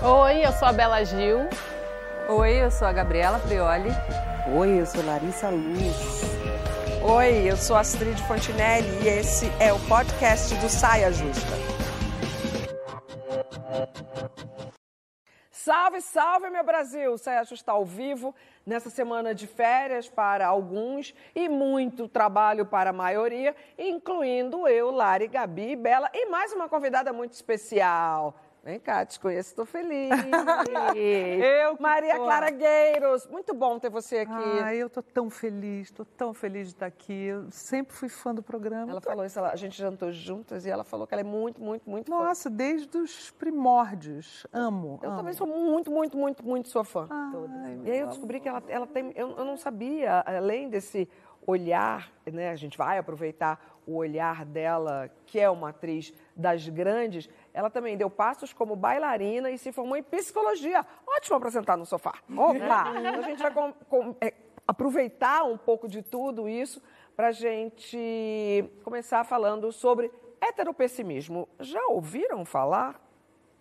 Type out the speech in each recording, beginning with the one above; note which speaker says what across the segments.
Speaker 1: Oi, eu sou a Bela Gil.
Speaker 2: Oi, eu sou a Gabriela Prioli.
Speaker 3: Oi, eu sou Larissa Luz.
Speaker 4: Oi, eu sou Astrid Fontinelli e esse é o podcast do Saia Justa. Salve, salve, meu Brasil! Saia Justa ao vivo nessa semana de férias para alguns e muito trabalho para a maioria, incluindo eu, Lari, Gabi e Bela e mais uma convidada muito especial. Vem cá, te conheço, estou feliz.
Speaker 3: eu
Speaker 4: Maria tô. Clara Gueiros, muito bom ter você aqui.
Speaker 3: Ah, eu estou tão feliz, estou tão feliz de estar aqui. Eu sempre fui fã do programa.
Speaker 4: Ela falou isso, a gente jantou juntas e ela falou que ela é muito, muito, muito
Speaker 3: Nossa, fã. Desde os primórdios. Amo.
Speaker 4: Eu
Speaker 3: amo.
Speaker 4: também sou muito, muito, muito, muito sua fã. Ai, e aí eu descobri que ela, ela tem. Eu, eu não sabia, além desse olhar, né? A gente vai aproveitar o olhar dela, que é uma atriz das grandes. Ela também deu passos como bailarina e se formou em psicologia. Ótimo para sentar no sofá. Opa! Então a gente vai com, com, é, aproveitar um pouco de tudo isso para a gente começar falando sobre heteropessimismo. Já ouviram falar?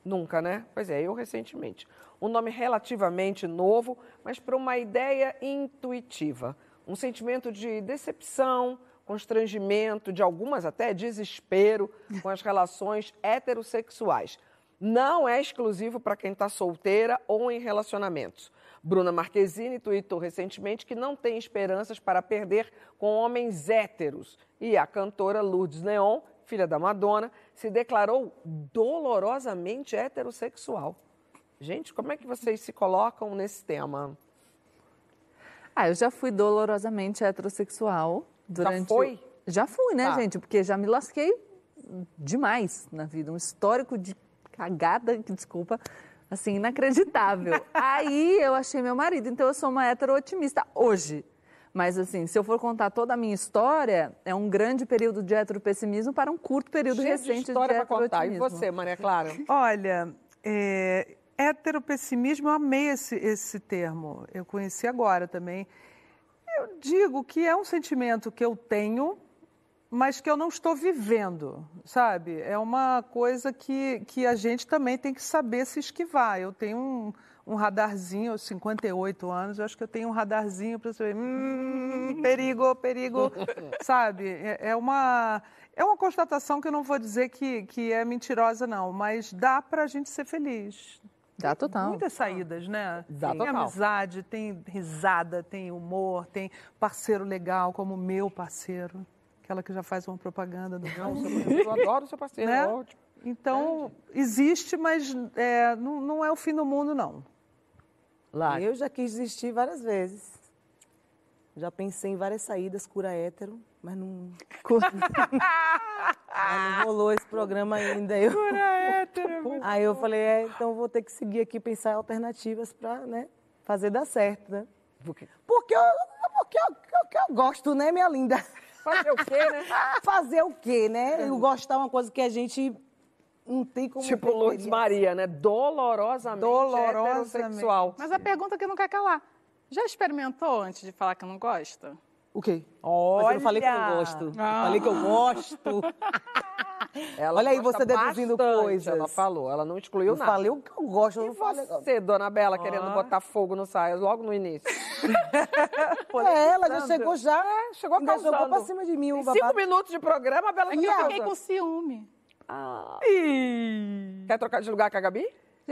Speaker 4: Nunca, né? Pois é, eu recentemente. Um nome relativamente novo, mas para uma ideia intuitiva um sentimento de decepção, constrangimento, de algumas até desespero com as relações heterossexuais. Não é exclusivo para quem está solteira ou em relacionamentos. Bruna Marquezine tweetou recentemente que não tem esperanças para perder com homens héteros. E a cantora Lourdes Neon, filha da Madonna, se declarou dolorosamente heterossexual. Gente, como é que vocês se colocam nesse tema?
Speaker 2: Ah, eu já fui dolorosamente heterossexual. Durante...
Speaker 4: Já foi?
Speaker 2: Já fui, né, tá. gente? Porque já me lasquei demais na vida. Um histórico de cagada, desculpa, assim, inacreditável. Aí eu achei meu marido. Então eu sou uma hetero otimista hoje. Mas, assim, se eu for contar toda a minha história, é um grande período de heteropessimismo para um curto período
Speaker 4: Cheio
Speaker 2: recente
Speaker 4: de história
Speaker 2: de
Speaker 4: para contar. E você, Maria Clara?
Speaker 3: Olha, é, heteropessimismo, eu amei esse, esse termo. Eu conheci agora também. Eu digo que é um sentimento que eu tenho, mas que eu não estou vivendo, sabe? É uma coisa que, que a gente também tem que saber se esquivar. Eu tenho um, um radarzinho, aos 58 anos, eu acho que eu tenho um radarzinho para saber, hum, perigo, perigo, sabe? É, é, uma, é uma constatação que eu não vou dizer que, que é mentirosa, não, mas dá para a gente ser feliz.
Speaker 2: Dá total.
Speaker 3: Muitas saídas, né?
Speaker 4: Dá
Speaker 3: tem
Speaker 4: total.
Speaker 3: amizade, tem risada, tem humor, tem parceiro legal como o meu parceiro. Aquela que já faz uma propaganda do
Speaker 4: Não, eu adoro o seu parceiro,
Speaker 3: né?
Speaker 4: é ótimo.
Speaker 3: Então, existe, mas é, não, não, é o fim do mundo, não.
Speaker 5: Lá. Eu já quis desistir várias vezes. Já pensei em várias saídas, cura hétero, mas não. não rolou esse programa ainda. Eu...
Speaker 4: Cura hétero.
Speaker 5: Aí eu falei, é, então vou ter que seguir aqui, pensar em alternativas para né, fazer dar certo, né? Porque, porque, eu, porque eu, eu, eu gosto, né, minha linda?
Speaker 4: Fazer o quê, né?
Speaker 5: Fazer o quê, né? Eu gostar é uma coisa que a gente não tem como.
Speaker 4: Tipo Lourdes Maria, né? Dolorosamente,
Speaker 3: Dolorosamente.
Speaker 1: Mas a pergunta que não quer calar. Já experimentou antes de falar que não gosta?
Speaker 5: O quê?
Speaker 4: Olha!
Speaker 5: Mas eu não falei que eu não gosto.
Speaker 1: Ah.
Speaker 5: Falei que eu gosto.
Speaker 4: Ela
Speaker 5: Olha aí, você deduzindo
Speaker 4: bastante,
Speaker 5: coisas.
Speaker 4: Ela falou, ela não excluiu
Speaker 5: Eu
Speaker 4: nada.
Speaker 5: falei o que eu gosto. Eu
Speaker 4: E
Speaker 5: não falei...
Speaker 4: você, dona Bela, querendo botar fogo no saia logo no início?
Speaker 5: É, ela já chegou já.
Speaker 4: É, chegou
Speaker 5: ainda
Speaker 4: causando.
Speaker 5: jogou pra cima de mim babado.
Speaker 4: cinco minutos de programa, a Bela
Speaker 1: E
Speaker 4: já
Speaker 1: eu fiquei com ciúme.
Speaker 4: Ah. Quer trocar de lugar com a Gabi?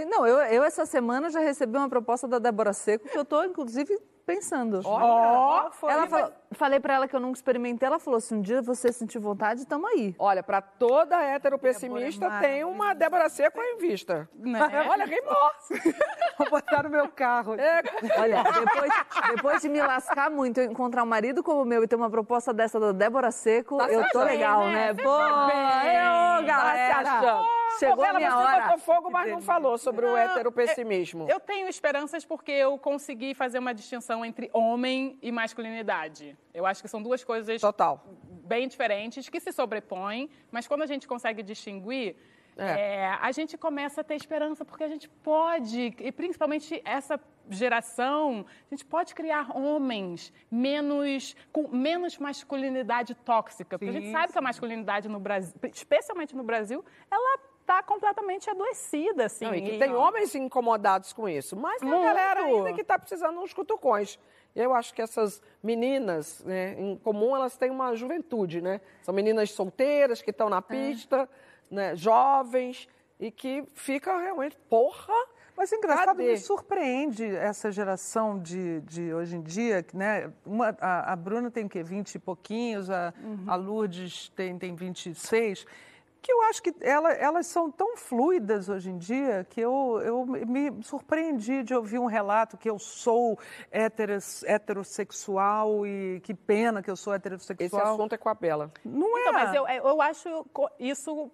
Speaker 2: Não, eu, eu essa semana já recebi uma proposta da Débora Seco que eu estou, inclusive, pensando.
Speaker 4: Olha, foi.
Speaker 2: Ela falou, falei para ela que eu nunca experimentei, ela falou: se um dia você sentir vontade, tamo aí.
Speaker 4: Olha, para toda hétero pessimista
Speaker 3: Débora é
Speaker 4: tem uma Débora Seco em vista.
Speaker 1: Né?
Speaker 4: Olha, rimou.
Speaker 3: Vou botar no meu carro.
Speaker 4: É,
Speaker 2: Olha, depois, depois de me lascar muito, eu encontrar um marido como o meu e ter uma proposta dessa da Débora Seco,
Speaker 4: Tá
Speaker 2: eu tô
Speaker 4: bem,
Speaker 2: legal,
Speaker 1: né?
Speaker 2: né? Pô, eu, galera,
Speaker 4: achando.
Speaker 2: Chegou
Speaker 4: Ô, Bela,
Speaker 2: a minha
Speaker 4: você
Speaker 2: hora.
Speaker 4: botou fogo, mas não falou sobre o
Speaker 1: Não,
Speaker 4: heteropessimismo.
Speaker 1: Eu tenho esperanças porque eu consegui fazer uma distinção entre homem e masculinidade. Eu acho que são duas coisas
Speaker 4: Total.
Speaker 1: bem diferentes que se sobrepõem, mas quando a gente consegue distinguir,
Speaker 4: É.
Speaker 1: é, a gente começa a ter esperança, porque a gente pode, e principalmente essa geração, a gente pode criar homens menos com menos masculinidade tóxica, porque a gente
Speaker 3: Sim,
Speaker 1: sabe que a masculinidade no Brasil, especialmente no Brasil, ela está completamente adoecida, assim.
Speaker 4: Não, e que
Speaker 1: E-
Speaker 4: tem homens incomodados com isso, mas tem a
Speaker 1: Muito.
Speaker 4: galera ainda que está precisando uns cutucões. Eu acho que essas meninas, né, em comum, elas têm uma juventude, né? São meninas solteiras que estão na pista, né, jovens, e que fica realmente, porra,
Speaker 3: Mas engraçado,
Speaker 4: Cadê?
Speaker 3: me surpreende essa geração de, de hoje em dia, né? Uma, a, a Bruna tem o quê? 20 e pouquinhos, a, a Lourdes tem, tem 26, que eu acho que ela, elas são tão fluidas hoje em dia que eu, eu me surpreendi de ouvir um relato que eu sou heteros, heterossexual e que pena que eu sou
Speaker 4: esse
Speaker 3: heterossexual.
Speaker 4: assunto é com a Bela.
Speaker 3: Não é.
Speaker 1: Então, mas eu, eu acho isso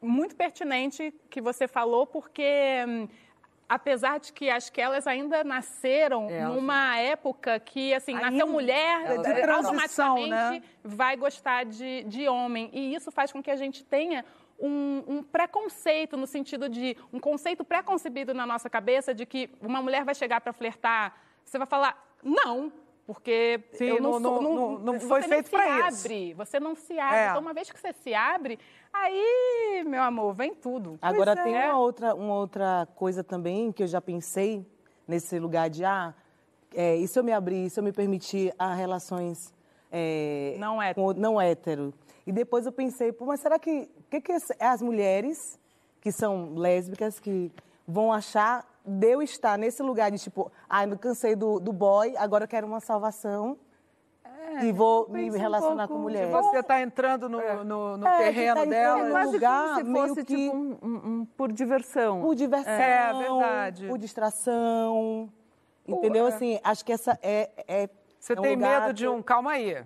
Speaker 1: muito pertinente que você falou, porque hum, apesar de que acho que elas ainda nasceram
Speaker 4: É,
Speaker 1: numa época que, assim, nasceu
Speaker 3: Ainda-
Speaker 1: mulher,
Speaker 3: É de
Speaker 1: eh,
Speaker 3: transição,
Speaker 1: automaticamente
Speaker 3: né?
Speaker 1: vai gostar de, de homem. E isso faz com que a gente tenha um, um preconceito, no sentido de um conceito pré-concebido na nossa cabeça de que uma mulher vai chegar para flertar, você vai falar, não. Porque
Speaker 3: Sim,
Speaker 1: eu não,
Speaker 3: não-
Speaker 1: sou,
Speaker 3: não- não- não foi
Speaker 1: você
Speaker 3: feito pra isso.
Speaker 1: abre, você não se abre.
Speaker 3: É.
Speaker 1: Então, uma vez que você se abre, aí, meu amor, vem tudo.
Speaker 5: Agora
Speaker 3: Pois
Speaker 5: tem
Speaker 1: é.
Speaker 5: uma outra, uma outra coisa também que eu já pensei nesse lugar de ah, é, e se eu me abrir, se eu me permitir a relações é,
Speaker 1: Não hétero.
Speaker 5: com- não hétero. E depois eu pensei, pô, mas será que que que as- as mulheres que são lésbicas que vão achar de eu estar nesse lugar de tipo, ah, eu cansei do, do boy, agora eu quero uma salvação e vou me
Speaker 2: um
Speaker 5: relacionar
Speaker 2: pouco
Speaker 5: com mulher.
Speaker 3: Você está entrando no, no, no
Speaker 5: É,
Speaker 3: terreno
Speaker 5: tá entrando
Speaker 3: dela.
Speaker 5: no
Speaker 2: É quase
Speaker 5: lugar
Speaker 2: como se
Speaker 5: meio
Speaker 2: fosse
Speaker 5: que-
Speaker 2: tipo um, um- um por diversão.
Speaker 5: Por diversão.
Speaker 3: É, verdade.
Speaker 5: Por distração. Entendeu? Assim, acho que essa é. é
Speaker 3: Você
Speaker 5: é um
Speaker 3: tem
Speaker 5: lugar
Speaker 3: medo de um. Calma aí.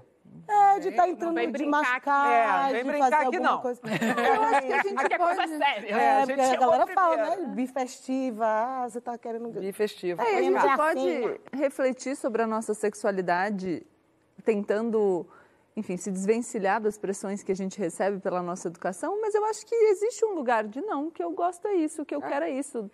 Speaker 5: É, de estar entrando,
Speaker 1: vem
Speaker 5: de
Speaker 1: brincar aqui.
Speaker 5: machucar,
Speaker 3: É,
Speaker 5: de
Speaker 3: brincar
Speaker 5: fazer
Speaker 3: aqui
Speaker 5: alguma
Speaker 3: não.
Speaker 5: coisa.
Speaker 2: Eu acho que a gente
Speaker 1: Aqui é
Speaker 2: pode...
Speaker 1: séria.
Speaker 3: É,
Speaker 5: É,
Speaker 3: a
Speaker 5: porque a galera fala, né? Bifestiva, ah, você tá querendo...
Speaker 4: De festivo.
Speaker 2: É, a gente pode refletir sobre a nossa sexualidade tentando, enfim, se desvencilhar das pressões que a gente recebe pela nossa educação, mas eu acho que existe um lugar de não, que eu gosto é isso, que eu quero é isso.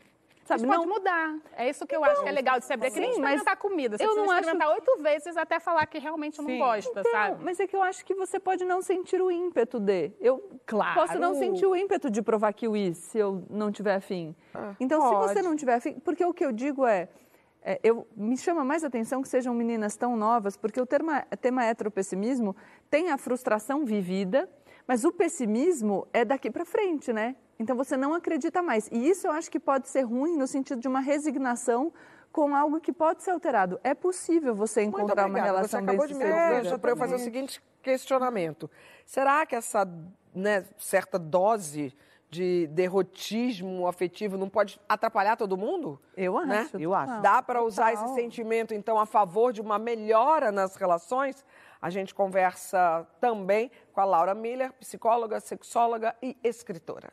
Speaker 2: Sabe,
Speaker 1: pode
Speaker 2: não,
Speaker 1: mudar. É isso que eu acho que é legal de se abrir. É que nem
Speaker 2: Sim, mas
Speaker 1: experimentar comida. Você
Speaker 2: eu não acho-
Speaker 1: experimentar oito vezes até falar que realmente não
Speaker 3: Sim.
Speaker 1: gosta,
Speaker 2: Então,
Speaker 1: sabe?
Speaker 2: mas é que eu acho que você pode não sentir o ímpeto de. Eu
Speaker 1: Claro.
Speaker 2: posso não sentir o ímpeto de provar kiwi se eu não tiver afim. então, se
Speaker 4: pode.
Speaker 2: você não tiver afim. Porque o que eu digo é. é, eu, me chama mais atenção que sejam meninas tão novas, porque o terma, tema heteropessimismo tem a frustração vivida, mas o pessimismo é daqui para frente, né? Então você não acredita mais. E isso eu acho que pode ser ruim no sentido de uma resignação com algo que pode ser alterado. É possível você encontrar uma relação
Speaker 4: Você acabou de me para eu fazer o seguinte questionamento. Será que essa né, certa dose de derrotismo afetivo não pode atrapalhar todo mundo?
Speaker 2: Eu acho.
Speaker 4: Né?
Speaker 5: Eu acho.
Speaker 4: Dá para usar esse sentimento, então, a favor de uma melhora nas relações? A gente conversa também com a Laura Miller, psicóloga, sexóloga e escritora.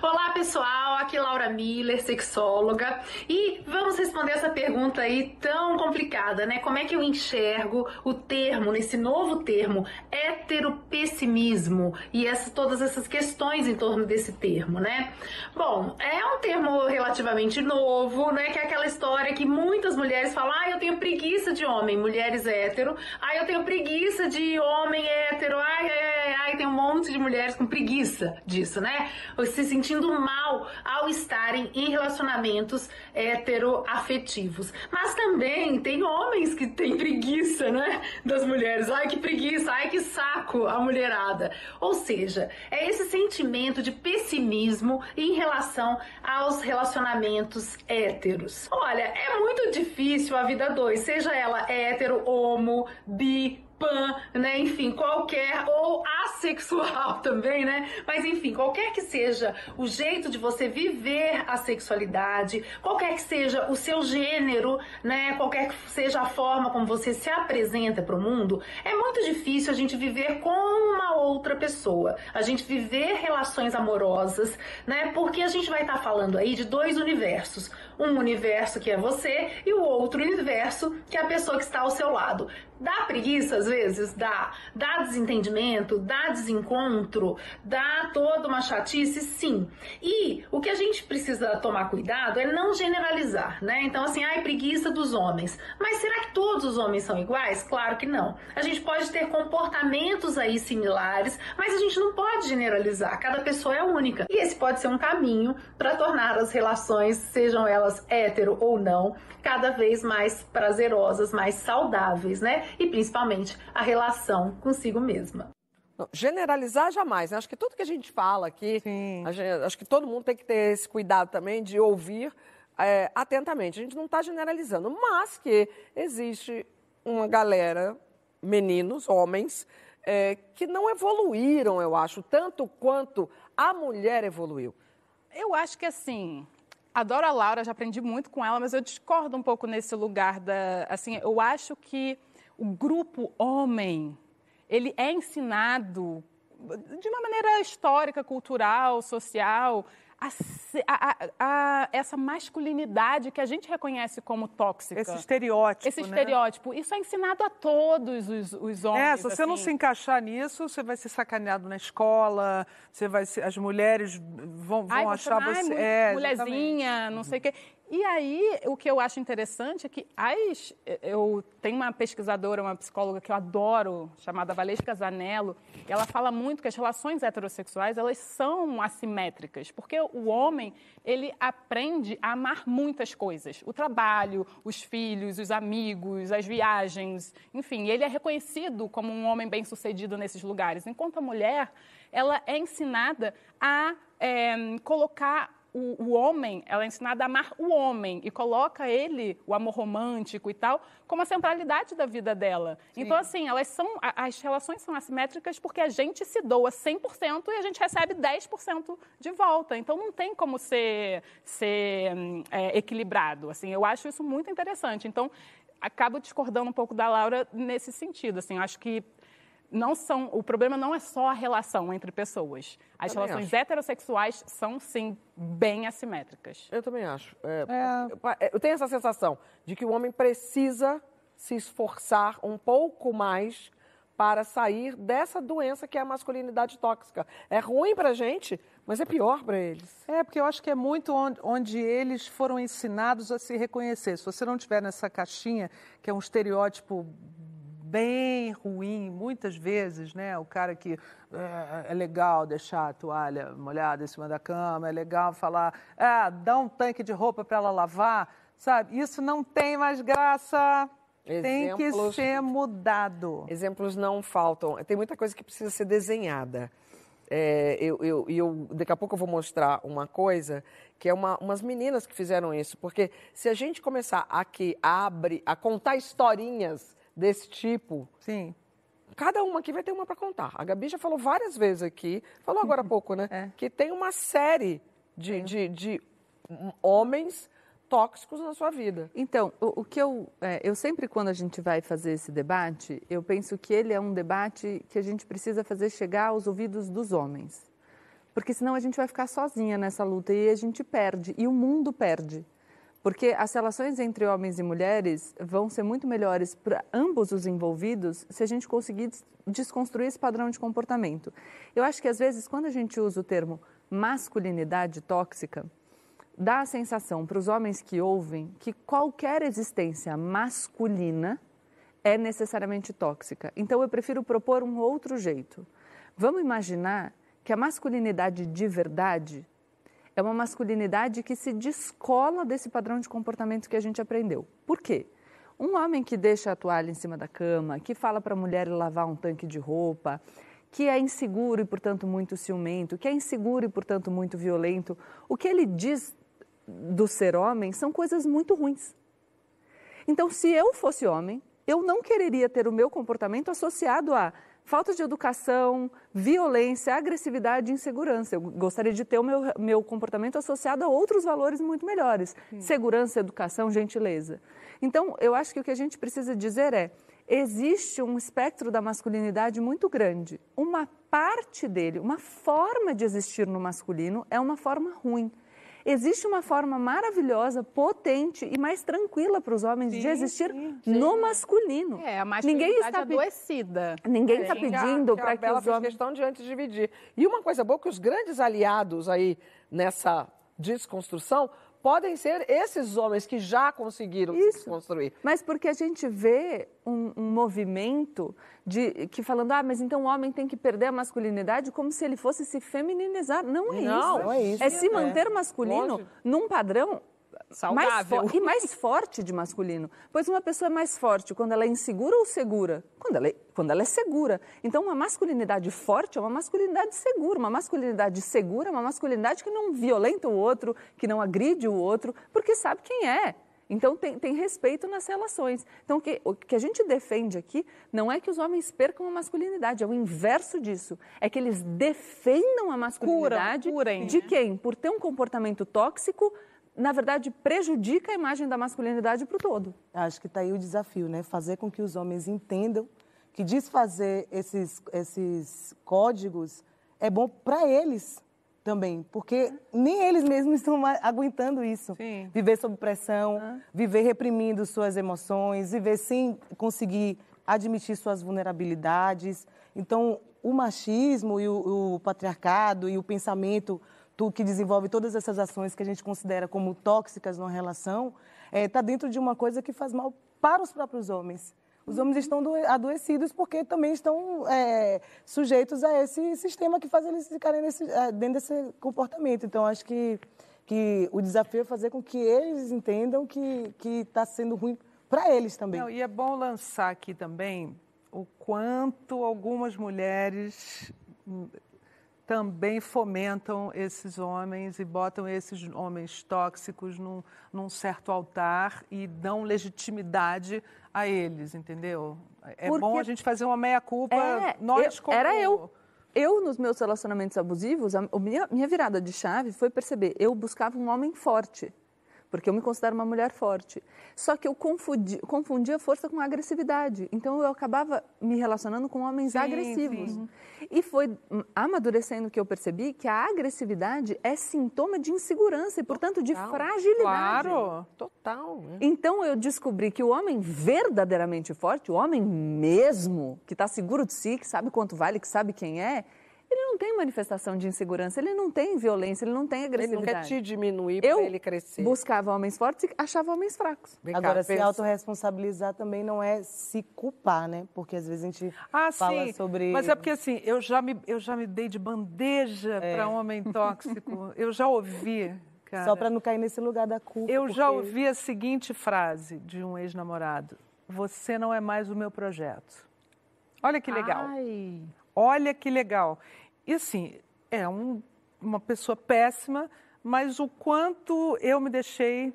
Speaker 6: Olá pessoal, aqui Laura Miller, sexóloga, e vamos responder essa pergunta aí tão complicada, né? Como é que eu enxergo o termo, nesse novo termo, heteropessimismo e essa, todas essas questões em torno desse termo, né? Bom, é um termo relativamente novo, né? Que é aquela história que muitas mulheres falam, ah, eu tenho preguiça de homem, mulheres hétero, ah, eu tenho preguiça de homem hétero, ai, ai, ai, ai, tem um monte de mulheres com preguiça disso, né? Se sentindo mal ao estarem em relacionamentos heteroafetivos. Mas também tem homens que têm preguiça, né? Das mulheres. Ai, que preguiça, ai, que saco a mulherada. Ou seja, é esse sentimento de pessimismo em relação aos relacionamentos héteros. Olha, é muito difícil a vida dois, seja ela hétero, homo, bi, pan, né? Enfim, qualquer ou assexual também, né? Mas enfim, qualquer que seja o jeito de você viver a sexualidade, qualquer que seja o seu gênero, né? Qualquer que seja a forma como você se apresenta para o mundo, é muito difícil a gente viver com uma outra pessoa, a gente viver relações amorosas, né? Porque a gente vai estar falando aí de dois universos, um universo que é você e o outro universo que é a pessoa que está ao seu lado. Dá preguiça às vezes? Dá. Dá desentendimento? Dá desencontro? Dá toda uma chatice? Sim. E o que a gente precisa tomar cuidado é não generalizar, né? Então, assim, ai, preguiça dos homens. Mas será que todos os homens são iguais? Claro que não. A gente pode ter comportamentos aí similares, mas a gente não pode generalizar. Cada pessoa é única. E esse pode ser um caminho para tornar as relações, sejam elas hétero ou não, cada vez mais prazerosas, mais saudáveis, né? E principalmente a relação consigo mesma.
Speaker 4: Generalizar jamais. Né? Acho que tudo que a gente fala aqui, gente, acho que todo mundo tem que ter esse cuidado também de ouvir é, atentamente. A gente não está generalizando, mas que existe uma galera, meninos, homens, é, que não evoluíram, eu acho, tanto quanto a mulher evoluiu.
Speaker 1: Eu acho que assim, adoro a Laura, já aprendi muito com ela, mas eu discordo um pouco nesse lugar da, assim, eu acho que o grupo homem, ele é ensinado de uma maneira histórica, cultural, social, a, a, a, essa masculinidade que a gente reconhece como tóxica.
Speaker 3: Esse estereótipo.
Speaker 1: Esse
Speaker 3: né?
Speaker 1: estereótipo. Isso é ensinado a todos os, os homens.
Speaker 3: É, se você
Speaker 1: assim.
Speaker 3: não se encaixar nisso, você vai ser sacaneado na escola, você vai ser, as mulheres vão, vão
Speaker 1: Ai,
Speaker 3: achar
Speaker 1: você,
Speaker 3: você. É,
Speaker 1: mulherzinha,
Speaker 3: exatamente.
Speaker 1: não sei o quê. E aí, o que eu acho interessante é que as, eu tenho uma pesquisadora, uma psicóloga que eu adoro, chamada Valesca Zanello, e ela fala muito que as relações heterossexuais, elas são assimétricas, porque o homem, ele aprende a amar muitas coisas. O trabalho, os filhos, os amigos, as viagens, enfim, ele é reconhecido como um homem bem-sucedido nesses lugares. Enquanto a mulher, ela é ensinada a é, colocar o, o, homem, ela é ensinada a amar o homem e coloca ele, o amor romântico e tal, como a centralidade da vida dela. Sim. Então, assim, elas são, as relações são assimétricas porque a gente se doa 100% e a gente recebe 10% de volta. Então, não tem como ser, ser é, equilibrado. Assim, eu acho isso muito interessante. Então, acabo discordando um pouco da Laura nesse sentido. Assim, acho que não são, o problema não é só a relação entre pessoas. As
Speaker 4: Também
Speaker 1: relações
Speaker 4: acho.
Speaker 1: heterossexuais são, sim, bem assimétricas.
Speaker 4: Eu também acho. É, é. Eu tenho essa sensação de que o homem precisa se esforçar um pouco mais para sair dessa doença que é a masculinidade tóxica. É ruim para a gente, mas é pior para eles.
Speaker 3: É, porque eu acho que é muito onde, onde, eles foram ensinados a se reconhecer. Se você não tiver nessa caixinha, que é um estereótipo bem ruim, muitas vezes, né? O cara que é, é, legal deixar a toalha molhada em cima da cama, é legal falar, ah, dá um tanque de roupa para ela lavar, sabe? Isso não tem mais graça. Exemplos, tem que ser mudado.
Speaker 4: Exemplos não faltam. Tem muita coisa que precisa ser desenhada. É, eu, eu, eu, daqui a pouco eu vou mostrar uma coisa que é uma, umas meninas que fizeram isso. Porque se a gente começar aqui a, abrir, a contar historinhas desse tipo.
Speaker 3: Sim.
Speaker 4: Cada uma aqui vai ter uma para contar. A Gabi já falou várias vezes aqui, falou agora há pouco, né?
Speaker 2: É.
Speaker 4: Que tem uma série de, de, de homens tóxicos na sua vida.
Speaker 2: Então, o, o que eu. É, eu sempre, quando a gente vai fazer esse debate, eu penso que ele é um debate que a gente precisa fazer chegar aos ouvidos dos homens. Porque senão a gente vai ficar sozinha nessa luta e a gente perde. E o mundo perde. Porque as relações entre homens e mulheres vão ser muito melhores para ambos os envolvidos se a gente conseguir desconstruir esse padrão de comportamento. Eu acho que às vezes, quando a gente usa o termo masculinidade tóxica, dá a sensação para os homens que ouvem que qualquer existência masculina é necessariamente tóxica. Então eu prefiro propor um outro jeito. Vamos imaginar que a masculinidade de verdade é uma masculinidade que se descola desse padrão de comportamento que a gente aprendeu. Por quê? Um homem que deixa a toalha em cima da cama, que fala para a mulher lavar um tanque de roupa, que é inseguro e, portanto, muito ciumento, que é inseguro e, portanto, muito violento, o que ele diz do ser homem são coisas muito ruins. Então, se eu fosse homem, eu não quereria ter o meu comportamento associado a falta de educação, violência, agressividade e insegurança. Eu gostaria de ter o meu, meu comportamento associado a outros valores muito melhores: Sim. segurança, educação, gentileza. Então, eu acho que o que a gente precisa dizer é: existe um espectro da masculinidade muito grande. Uma parte dele, uma forma de existir no masculino, é uma forma ruim. Existe uma forma maravilhosa, potente e mais tranquila para os homens de existir no masculino.
Speaker 1: É, a
Speaker 2: Ninguém está,
Speaker 1: adoecida.
Speaker 2: ninguém está
Speaker 4: Que a-
Speaker 2: pedindo
Speaker 4: que
Speaker 2: para que
Speaker 4: Bela
Speaker 2: os homens.
Speaker 4: questão de antes dividir. E uma coisa boa que os grandes aliados aí nessa desconstrução podem ser esses homens que já conseguiram se
Speaker 2: Isso.
Speaker 4: desconstruir.
Speaker 2: Mas porque a gente vê um, um movimento de que falando, ah, mas então o homem tem que perder a masculinidade como se ele fosse se feminizar. Não é
Speaker 4: Não,
Speaker 2: isso.
Speaker 5: não é isso.
Speaker 2: É se
Speaker 5: É.
Speaker 2: manter masculino num padrão
Speaker 1: Saudável.
Speaker 2: fo- e mais forte de masculino. Pois uma pessoa é mais forte quando ela é insegura ou segura? Quando ela é, quando ela é segura. Então, uma masculinidade forte é uma masculinidade segura. Uma masculinidade segura é uma masculinidade que não violenta o outro, que não agride o outro, porque sabe quem é. Então, tem, tem respeito nas relações. Então, o que, o que a gente defende aqui não é que os homens percam a masculinidade, é o inverso disso. É que eles defendam a masculinidade
Speaker 1: curem,
Speaker 2: de
Speaker 1: né?
Speaker 2: quem, por ter um comportamento tóxico, na verdade, prejudica a imagem da masculinidade para o todo.
Speaker 5: Acho que está aí o desafio, né? Fazer com que os homens entendam que desfazer esses, esses códigos é bom para eles também, porque nem eles mesmos estão aguentando isso.
Speaker 3: Sim.
Speaker 5: Viver sob pressão, viver reprimindo suas emoções, viver sem conseguir admitir suas vulnerabilidades. Então, o machismo e o, o patriarcado e o pensamento que desenvolve todas essas ações que a gente considera como tóxicas numa relação, está dentro de uma coisa que faz mal para os próprios homens. Os homens estão doe- adoecidos porque também estão é, sujeitos a esse sistema que faz eles ficarem nesse, é, dentro desse comportamento. Então, acho que, que o desafio é fazer com que eles entendam que está sendo ruim para eles também.
Speaker 3: Não, e é bom lançar aqui também o quanto algumas mulheres também fomentam esses homens e botam esses homens tóxicos num, num certo altar e dão legitimidade a eles, entendeu? É
Speaker 2: Porque-
Speaker 3: bom a gente fazer uma meia-culpa,
Speaker 2: É,
Speaker 3: nós
Speaker 2: eu-
Speaker 3: como...
Speaker 2: Era eu. Eu, nos meus relacionamentos abusivos, a, minha, minha virada de chave foi perceber, eu buscava um homem forte, porque eu me considero uma mulher forte. Só que eu confundi, confundia força com agressividade. Então, eu acabava me relacionando com homens
Speaker 3: Sim,
Speaker 2: agressivos.
Speaker 3: sim.
Speaker 2: E foi amadurecendo que eu percebi que a agressividade é sintoma de insegurança e, portanto, de
Speaker 4: Total.
Speaker 2: fragilidade.
Speaker 3: Claro.
Speaker 4: Total. né?
Speaker 2: Então eu descobri que o homem verdadeiramente forte, o homem mesmo, que está seguro de si, que sabe quanto vale, que sabe quem é, ele não tem manifestação de insegurança, ele não tem violência, ele não tem
Speaker 4: Ele não quer
Speaker 2: agressividade.
Speaker 4: te diminuir para
Speaker 2: eu
Speaker 4: ele crescer.
Speaker 2: buscava homens fortes e achava homens fracos.
Speaker 4: Vem cá,
Speaker 5: Agora, se
Speaker 4: pensa.
Speaker 5: autorresponsabilizar também não é se culpar, né? Porque às vezes a gente
Speaker 3: Ah,
Speaker 5: fala
Speaker 3: sim.
Speaker 5: sobre...
Speaker 3: Mas é porque assim, eu já me, eu já me dei de bandeja
Speaker 5: É.
Speaker 3: para homem tóxico. Eu já ouvi, cara.
Speaker 5: Só para não cair nesse lugar da culpa.
Speaker 3: Eu já
Speaker 5: porque-
Speaker 3: ouvi a seguinte frase de um ex-namorado: Você não é mais o meu projeto. Olha que legal.
Speaker 1: Ai.
Speaker 3: Olha que legal. E assim, é um- uma pessoa péssima, mas o quanto eu me deixei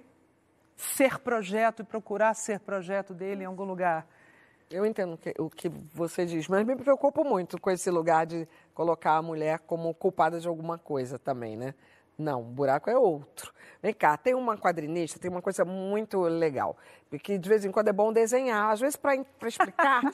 Speaker 3: ser projeto e procurar ser projeto dele em algum lugar.
Speaker 4: Eu entendo que- o que você diz, mas me preocupo muito com esse lugar de colocar a mulher como culpada de alguma coisa também, né? Não, o buraco é outro. Vem cá, tem uma quadrinista, tem uma coisa muito legal, porque de vez em quando é bom desenhar, às vezes para explicar, né?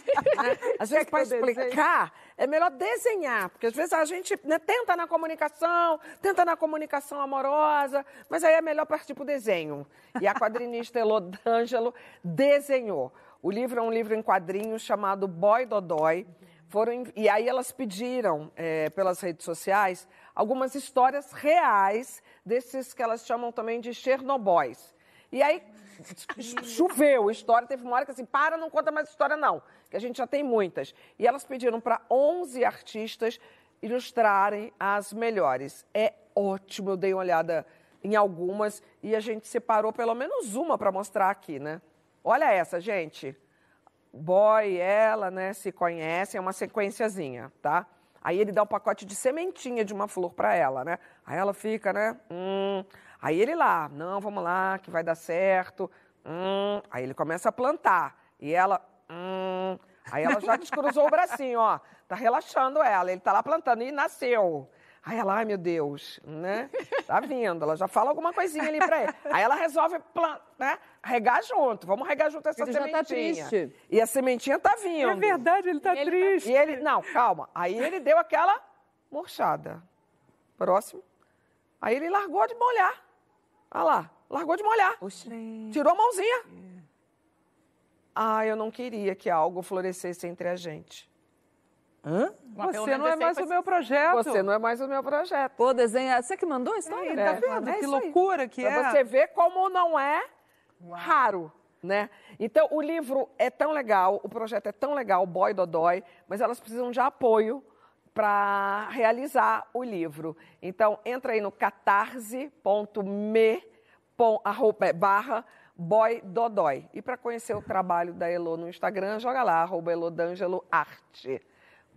Speaker 4: às vezes para explicar é melhor desenhar, porque às vezes a gente né, tenta na comunicação, tenta na comunicação amorosa, mas aí é melhor partir para o desenho. E a quadrinista Elodângelo desenhou. O livro é um livro em quadrinhos chamado Boy Dodói. Foram, e aí elas pediram eh, pelas redes sociais algumas histórias reais desses que elas chamam também de Chernobóis. E aí ch- choveu história, teve uma hora que assim, para, não conta mais história não, que a gente já tem muitas. E elas pediram para 11 artistas ilustrarem as melhores. É ótimo, eu dei uma olhada em algumas e a gente separou pelo menos uma para mostrar aqui, né? Olha essa, gente. Boy, ela, né, se conhecem, é uma sequenciazinha, tá? Aí ele dá um pacote de sementinha de uma flor para ela, né? Aí ela fica, né? Hum. Aí ele lá, não, vamos lá, que vai dar certo. Hum. Aí ele começa a plantar. E ela, hum. Aí ela já descruzou o bracinho, ó. Tá relaxando ela. Ele tá lá plantando e nasceu. Aí ela, ai meu Deus, né? Tá vindo. Ela já fala alguma coisinha ali pra ele. Aí ela resolve né? regar junto. Vamos regar junto essa
Speaker 2: Ele já
Speaker 4: sementinha.
Speaker 2: tá triste.
Speaker 4: E a sementinha tá vindo.
Speaker 3: É verdade, ele tá
Speaker 1: Ele tá-
Speaker 3: triste.
Speaker 4: E ele, não, calma. Aí ele deu aquela murchada. Próximo. Aí ele largou de molhar. Ah lá, largou de molhar. Tirou a mãozinha. Ah, eu não queria que algo florescesse entre a gente.
Speaker 5: Hã?
Speaker 1: Mas
Speaker 3: Você não é mais o meu projeto.
Speaker 4: Você não é mais o meu projeto.
Speaker 2: Pô, desenha. Você que mandou a história?
Speaker 3: Tá vendo?
Speaker 2: É
Speaker 3: que loucura que
Speaker 4: Pra
Speaker 3: é.
Speaker 4: você ver como não é raro, né? Então, o livro é tão legal, o projeto é tão legal, Boy Dodói, mas elas precisam de apoio para realizar o livro. Então, entra aí no catarse.me é, barra Boy Dodói. E para conhecer o trabalho da Elo no Instagram, joga lá, arroba Elodângelo Arte.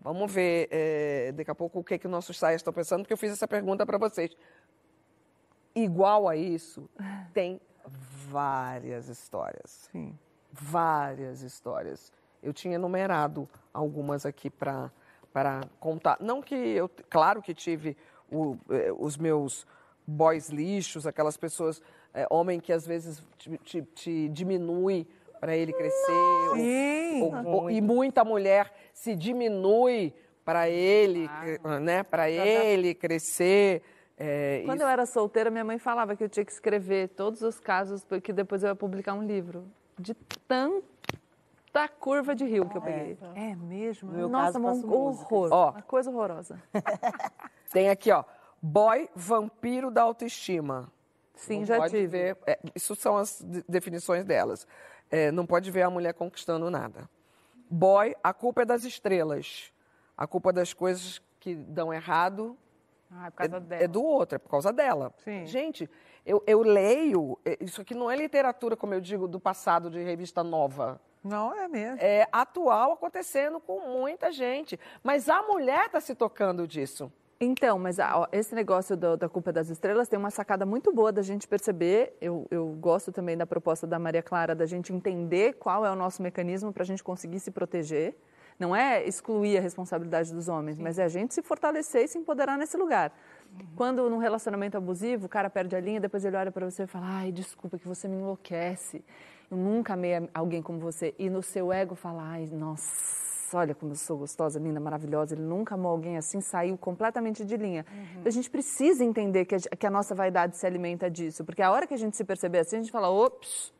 Speaker 4: Vamos ver eh, daqui a pouco o que, que nossos saias estão pensando, porque eu fiz essa pergunta para vocês. Igual a isso, tem várias histórias.
Speaker 3: Sim.
Speaker 4: Várias histórias. Eu tinha enumerado algumas aqui para contar. Não que eu, claro que tive o- eh, os meus boys lixos, aquelas pessoas, eh, homem que às vezes te, te- te diminui para ele crescer. ou-
Speaker 3: Sim.
Speaker 4: ou- ou- e muita mulher se diminui para ele, né? Para ele crescer. eh,
Speaker 2: Quando
Speaker 4: isso-
Speaker 2: eu era solteira, minha mãe falava que eu tinha que escrever todos os casos, porque depois eu ia publicar um livro. De tanta curva de rio que eu peguei.
Speaker 3: É mesmo?
Speaker 5: No
Speaker 2: Nossa,
Speaker 5: caso,
Speaker 2: um horror.
Speaker 4: Ó.
Speaker 2: Uma coisa horrorosa.
Speaker 4: Tem aqui, ó. Boy vampiro da autoestima.
Speaker 2: Sim,
Speaker 4: Não
Speaker 2: já
Speaker 4: pode
Speaker 2: tive.
Speaker 4: Ver, é, isso são as de- definições delas. É, não pode ver a mulher conquistando nada. Boy, a culpa é das estrelas. A culpa das coisas que dão errado
Speaker 1: Ah, por causa
Speaker 4: é,
Speaker 1: dela.
Speaker 4: é do outro, é por causa dela.
Speaker 3: Sim.
Speaker 4: Gente, eu, eu leio, é, isso aqui não é literatura, como eu digo, do passado de revista nova.
Speaker 3: Não, é mesmo.
Speaker 4: É atual acontecendo com muita gente. Mas a mulher está se tocando disso.
Speaker 2: Então, mas ah, ó, esse negócio do- da culpa das estrelas tem uma sacada muito boa da gente perceber. Eu, eu gosto também da proposta da Maria Clara, da gente entender qual é o nosso mecanismo para a gente conseguir se proteger. Não é excluir a responsabilidade dos homens, mas é a gente se fortalecer e se empoderar nesse lugar. Quando num relacionamento abusivo, o cara perde a linha, depois ele olha para você e fala: ai, desculpa que você me enlouquece. Eu nunca amei alguém como você. E no seu ego fala: ai, nossa, olha como eu sou gostosa, linda, maravilhosa. Ele nunca amou alguém assim, saiu completamente de linha. Então, a gente precisa entender que a, que a nossa vaidade se alimenta disso, porque a hora que a gente se perceber assim, a gente fala: ops.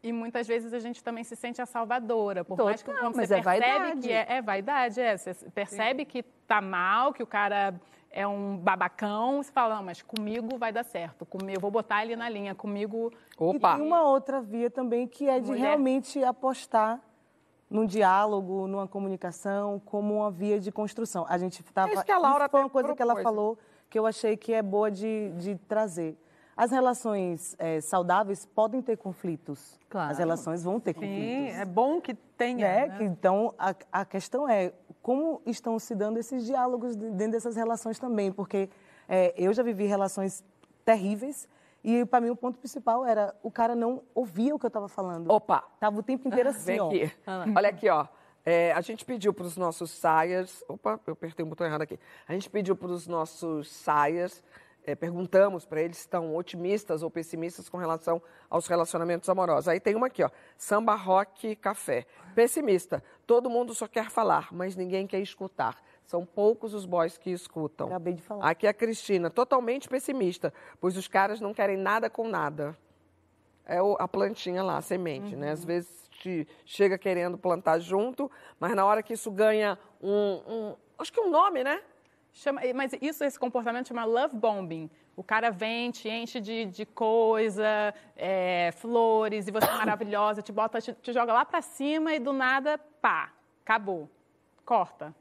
Speaker 1: E muitas vezes a gente também se sente a salvadora. Por
Speaker 2: Total,
Speaker 1: mais que
Speaker 2: mas
Speaker 1: você
Speaker 2: é
Speaker 1: percebe
Speaker 2: vaidade.
Speaker 1: que é, é vaidade, é. Você percebe que tá mal, que o cara é um babacão, você fala, não, mas comigo vai dar certo. Comigo, eu vou botar ele na linha. Comigo.
Speaker 4: Opa!
Speaker 5: E uma outra via também que é de
Speaker 1: Mulher.
Speaker 5: realmente apostar num diálogo, numa comunicação, como uma via de construção. A gente estava.
Speaker 4: É isso que a Laura
Speaker 5: foi uma coisa que ela falou que eu achei que é boa de, de trazer. As relações eh, saudáveis podem ter conflitos.
Speaker 2: Claro.
Speaker 5: As relações vão ter
Speaker 3: Sim,
Speaker 5: conflitos.
Speaker 3: é bom que tenha.
Speaker 5: né?
Speaker 3: né?
Speaker 5: Então, a, a questão é como estão se dando esses diálogos de- dentro dessas relações também, porque é, eu já vivi relações terríveis e, para mim, o ponto principal era o cara não ouvia o que eu estava falando.
Speaker 4: Opa!
Speaker 5: Tava o tempo inteiro assim,
Speaker 4: Vem
Speaker 5: ó.
Speaker 4: aqui. Olha aqui, ó. É, a gente pediu para os nossos saias. Opa, eu apertei o botão errado aqui. A gente pediu para os nossos saias, é, perguntamos para eles se estão otimistas ou pessimistas com relação aos relacionamentos amorosos. Aí tem uma aqui, ó. Samba rock café. Pessimista. Todo mundo só quer falar, mas ninguém quer escutar. São poucos os boys que escutam.
Speaker 5: Acabei de falar.
Speaker 4: Aqui é a Cristina, totalmente pessimista, pois os caras não querem nada com nada. É a plantinha lá, a semente, né? Às vezes te chega querendo plantar junto, mas na hora que isso ganha um, um- acho que um nome, né?
Speaker 1: Chama, mas isso, esse comportamento chama love bombing. O cara vem, te enche de, de coisa, é, flores, e você é maravilhosa, te bota, te, te joga lá pra cima e do nada, pá, acabou. Corta.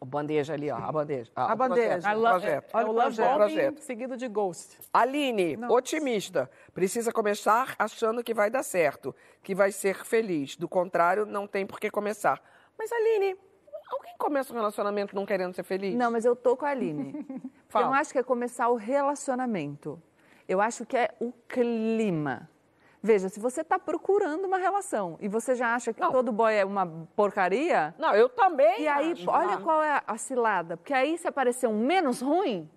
Speaker 4: A bandeja ali, ó, a bandeja.
Speaker 3: A
Speaker 4: o
Speaker 3: bandeja.
Speaker 4: o
Speaker 1: love-
Speaker 4: projeto.
Speaker 1: é,
Speaker 3: Olha
Speaker 1: o
Speaker 3: o
Speaker 1: love
Speaker 3: projeto.
Speaker 1: seguido de ghost.
Speaker 4: Aline, otimista. Precisa começar achando que vai dar certo, que vai ser feliz. Do contrário, não tem por que começar. Mas, Aline, alguém começa um relacionamento não querendo ser feliz?
Speaker 2: Não, mas eu tô com a Aline. Eu não acho que é começar o relacionamento. Eu acho que é o clima. Veja, se você está procurando uma relação e você já acha que
Speaker 4: Não.
Speaker 2: todo boy é uma porcaria,
Speaker 4: Não, eu também.
Speaker 2: e aí,
Speaker 4: acho.
Speaker 2: olha qual é a cilada. Porque aí, se aparecer um menos ruim,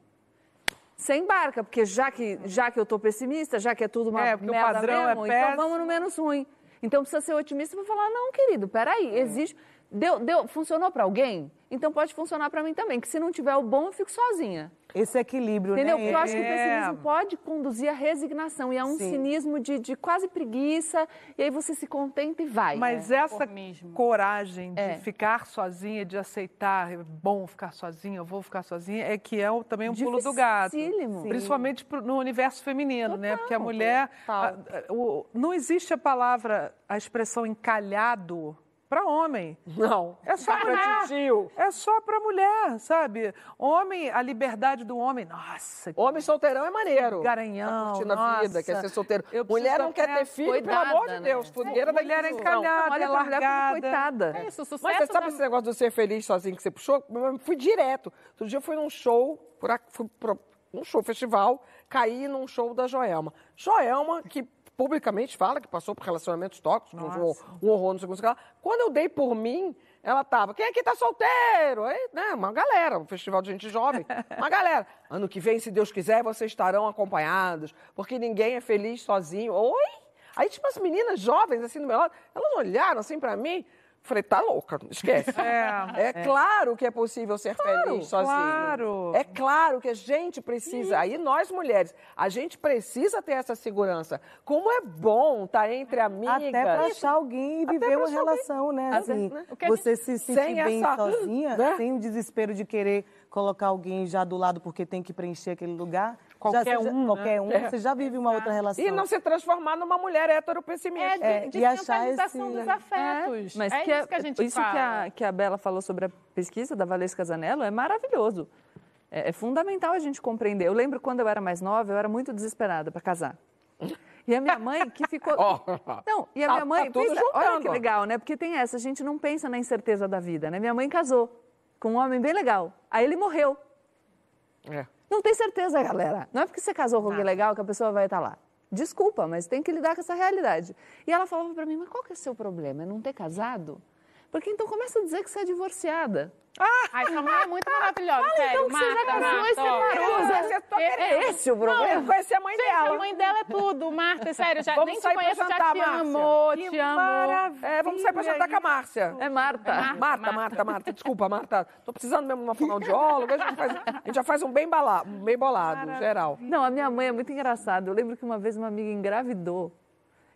Speaker 2: você embarca. Porque já que, já que eu tô pessimista, já que é tudo uma
Speaker 3: É, porque o
Speaker 2: merda
Speaker 3: padrão é
Speaker 2: mesmo,
Speaker 3: péssimo.
Speaker 2: então vamos no menos ruim. Então, precisa ser otimista para falar, não, querido, peraí, existe... Deu, deu, funcionou para alguém? Então pode funcionar para mim também. Que se não tiver o bom, eu fico sozinha.
Speaker 5: Esse equilíbrio,
Speaker 2: Entendeu?
Speaker 5: né?
Speaker 2: Porque eu acho que o
Speaker 3: É.
Speaker 2: pessimismo pode conduzir à resignação e a um
Speaker 5: Sim.
Speaker 2: cinismo de, de quase preguiça, e aí você se contenta e vai.
Speaker 3: Mas essa
Speaker 1: conformismo.
Speaker 3: coragem de
Speaker 2: É.
Speaker 3: ficar sozinha, de aceitar, é bom ficar sozinha, eu vou ficar sozinha, é que é também um pulo do gato.
Speaker 2: Sim.
Speaker 3: Principalmente no universo feminino, né? Porque a mulher.
Speaker 2: total.
Speaker 3: a- a- o- não existe a palavra, a expressão encalhado para homem.
Speaker 4: Não.
Speaker 3: É só
Speaker 4: Para
Speaker 3: mulher.
Speaker 4: titio.
Speaker 3: É só para mulher, sabe? Homem, a liberdade do homem, nossa, que
Speaker 4: Homem solteirão é maneiro.
Speaker 3: garanhão.
Speaker 4: Tá curtindo a
Speaker 3: nossa.
Speaker 4: vida, quer ser solteiro.
Speaker 3: Eu
Speaker 4: Mulher não quer ter filho,
Speaker 2: Coitada,
Speaker 4: pelo amor de
Speaker 2: né?
Speaker 4: Deus. Fogueira da
Speaker 3: Mulher
Speaker 4: ilusão.
Speaker 3: encalhada,
Speaker 2: Olha
Speaker 3: é largada.
Speaker 2: coitada.
Speaker 1: É isso, sucesso
Speaker 4: Mas você sabe esse negócio de ser feliz sozinho que você puxou? Eu fui direto. Outro dia eu fui num show, por, fui pro, um show, festival, caí num show da Joelma. Joelma, que publicamente fala que passou por relacionamentos tóxicos, um, um horror, não sei o que lá. Quando eu dei por mim, ela tava, quem aqui tá solteiro? Aí, né, uma galera, um festival de gente jovem, uma galera. Ano que vem, se Deus quiser, vocês estarão acompanhados, porque ninguém é feliz sozinho. Oi? Aí, tipo, as meninas jovens, assim, do meu lado, elas olharam assim pra mim. Falei, tá louca, esquece.
Speaker 3: É.
Speaker 4: É, claro que é possível ser feliz sozinho.
Speaker 3: claro.
Speaker 4: É claro que a gente precisa, aí nós mulheres, a gente precisa ter essa segurança. Como é bom estar entre amigas.
Speaker 5: Até pra achar alguém e viver uma
Speaker 4: achar alguém.
Speaker 5: relação, né?
Speaker 4: Até,
Speaker 5: Assim,
Speaker 4: né?
Speaker 5: Você se sentir bem
Speaker 4: essa-
Speaker 5: sozinha,
Speaker 4: né?
Speaker 5: sem o desespero de querer colocar alguém já do lado porque tem que preencher aquele lugar.
Speaker 3: Qualquer
Speaker 5: já,
Speaker 3: um, né?
Speaker 5: Qualquer um, você já vive uma outra relação.
Speaker 4: E não se transformar numa mulher heteropessimista.
Speaker 1: É,
Speaker 5: É,
Speaker 1: de, de
Speaker 5: e achar esse-
Speaker 1: dos afetos.
Speaker 2: Mas
Speaker 1: é
Speaker 2: que
Speaker 1: isso que a gente
Speaker 2: isso
Speaker 1: fala.
Speaker 2: que a, que a Bela falou sobre a pesquisa da Valesca Casanello é maravilhoso. É, é fundamental a gente compreender. Eu lembro quando eu era mais nova, eu era muito desesperada para casar. E a minha mãe que ficou.
Speaker 4: Ó.
Speaker 2: Não, e a
Speaker 4: Tá-
Speaker 2: minha mãe.
Speaker 4: tá
Speaker 2: pensa- olha que legal, né? Porque tem essa, a gente não pensa na incerteza da vida, né? Minha mãe casou com um homem bem legal. Aí ele morreu.
Speaker 4: É.
Speaker 2: Não tem certeza, galera. Não é porque você casou com alguém legal que a pessoa vai estar lá. Desculpa, mas tem que lidar com essa realidade. E ela falava pra mim, mas qual que é o seu problema? É não ter casado? Porque então começa a dizer que você é divorciada.
Speaker 1: Ai, sua mãe é muito maravilhosa, sério.
Speaker 2: então que você já casou e separou.
Speaker 4: Você-
Speaker 2: É, é esse o
Speaker 4: Não, eu
Speaker 2: problema?
Speaker 4: conheci a mãe
Speaker 1: Gente,
Speaker 4: dela.
Speaker 1: a mãe dela é tudo. Marta, sério, já,
Speaker 4: Vamos
Speaker 1: nem te
Speaker 4: sair pra
Speaker 1: conheço, já
Speaker 4: jantar,
Speaker 1: te
Speaker 4: Márcia.
Speaker 1: amo,
Speaker 3: Que
Speaker 1: te amo.
Speaker 3: maravilha.
Speaker 4: É, vamos sair pra jantar com a Márcia.
Speaker 2: É Marta.
Speaker 4: Marta, Marta, Marta, Marta, desculpa, Marta. Tô precisando mesmo de uma fonoaudióloga. A gente, faz, a gente já faz um bem, bala, um bem bolado, geral.
Speaker 2: Não, a minha mãe é muito engraçada. Eu lembro que uma vez uma amiga engravidou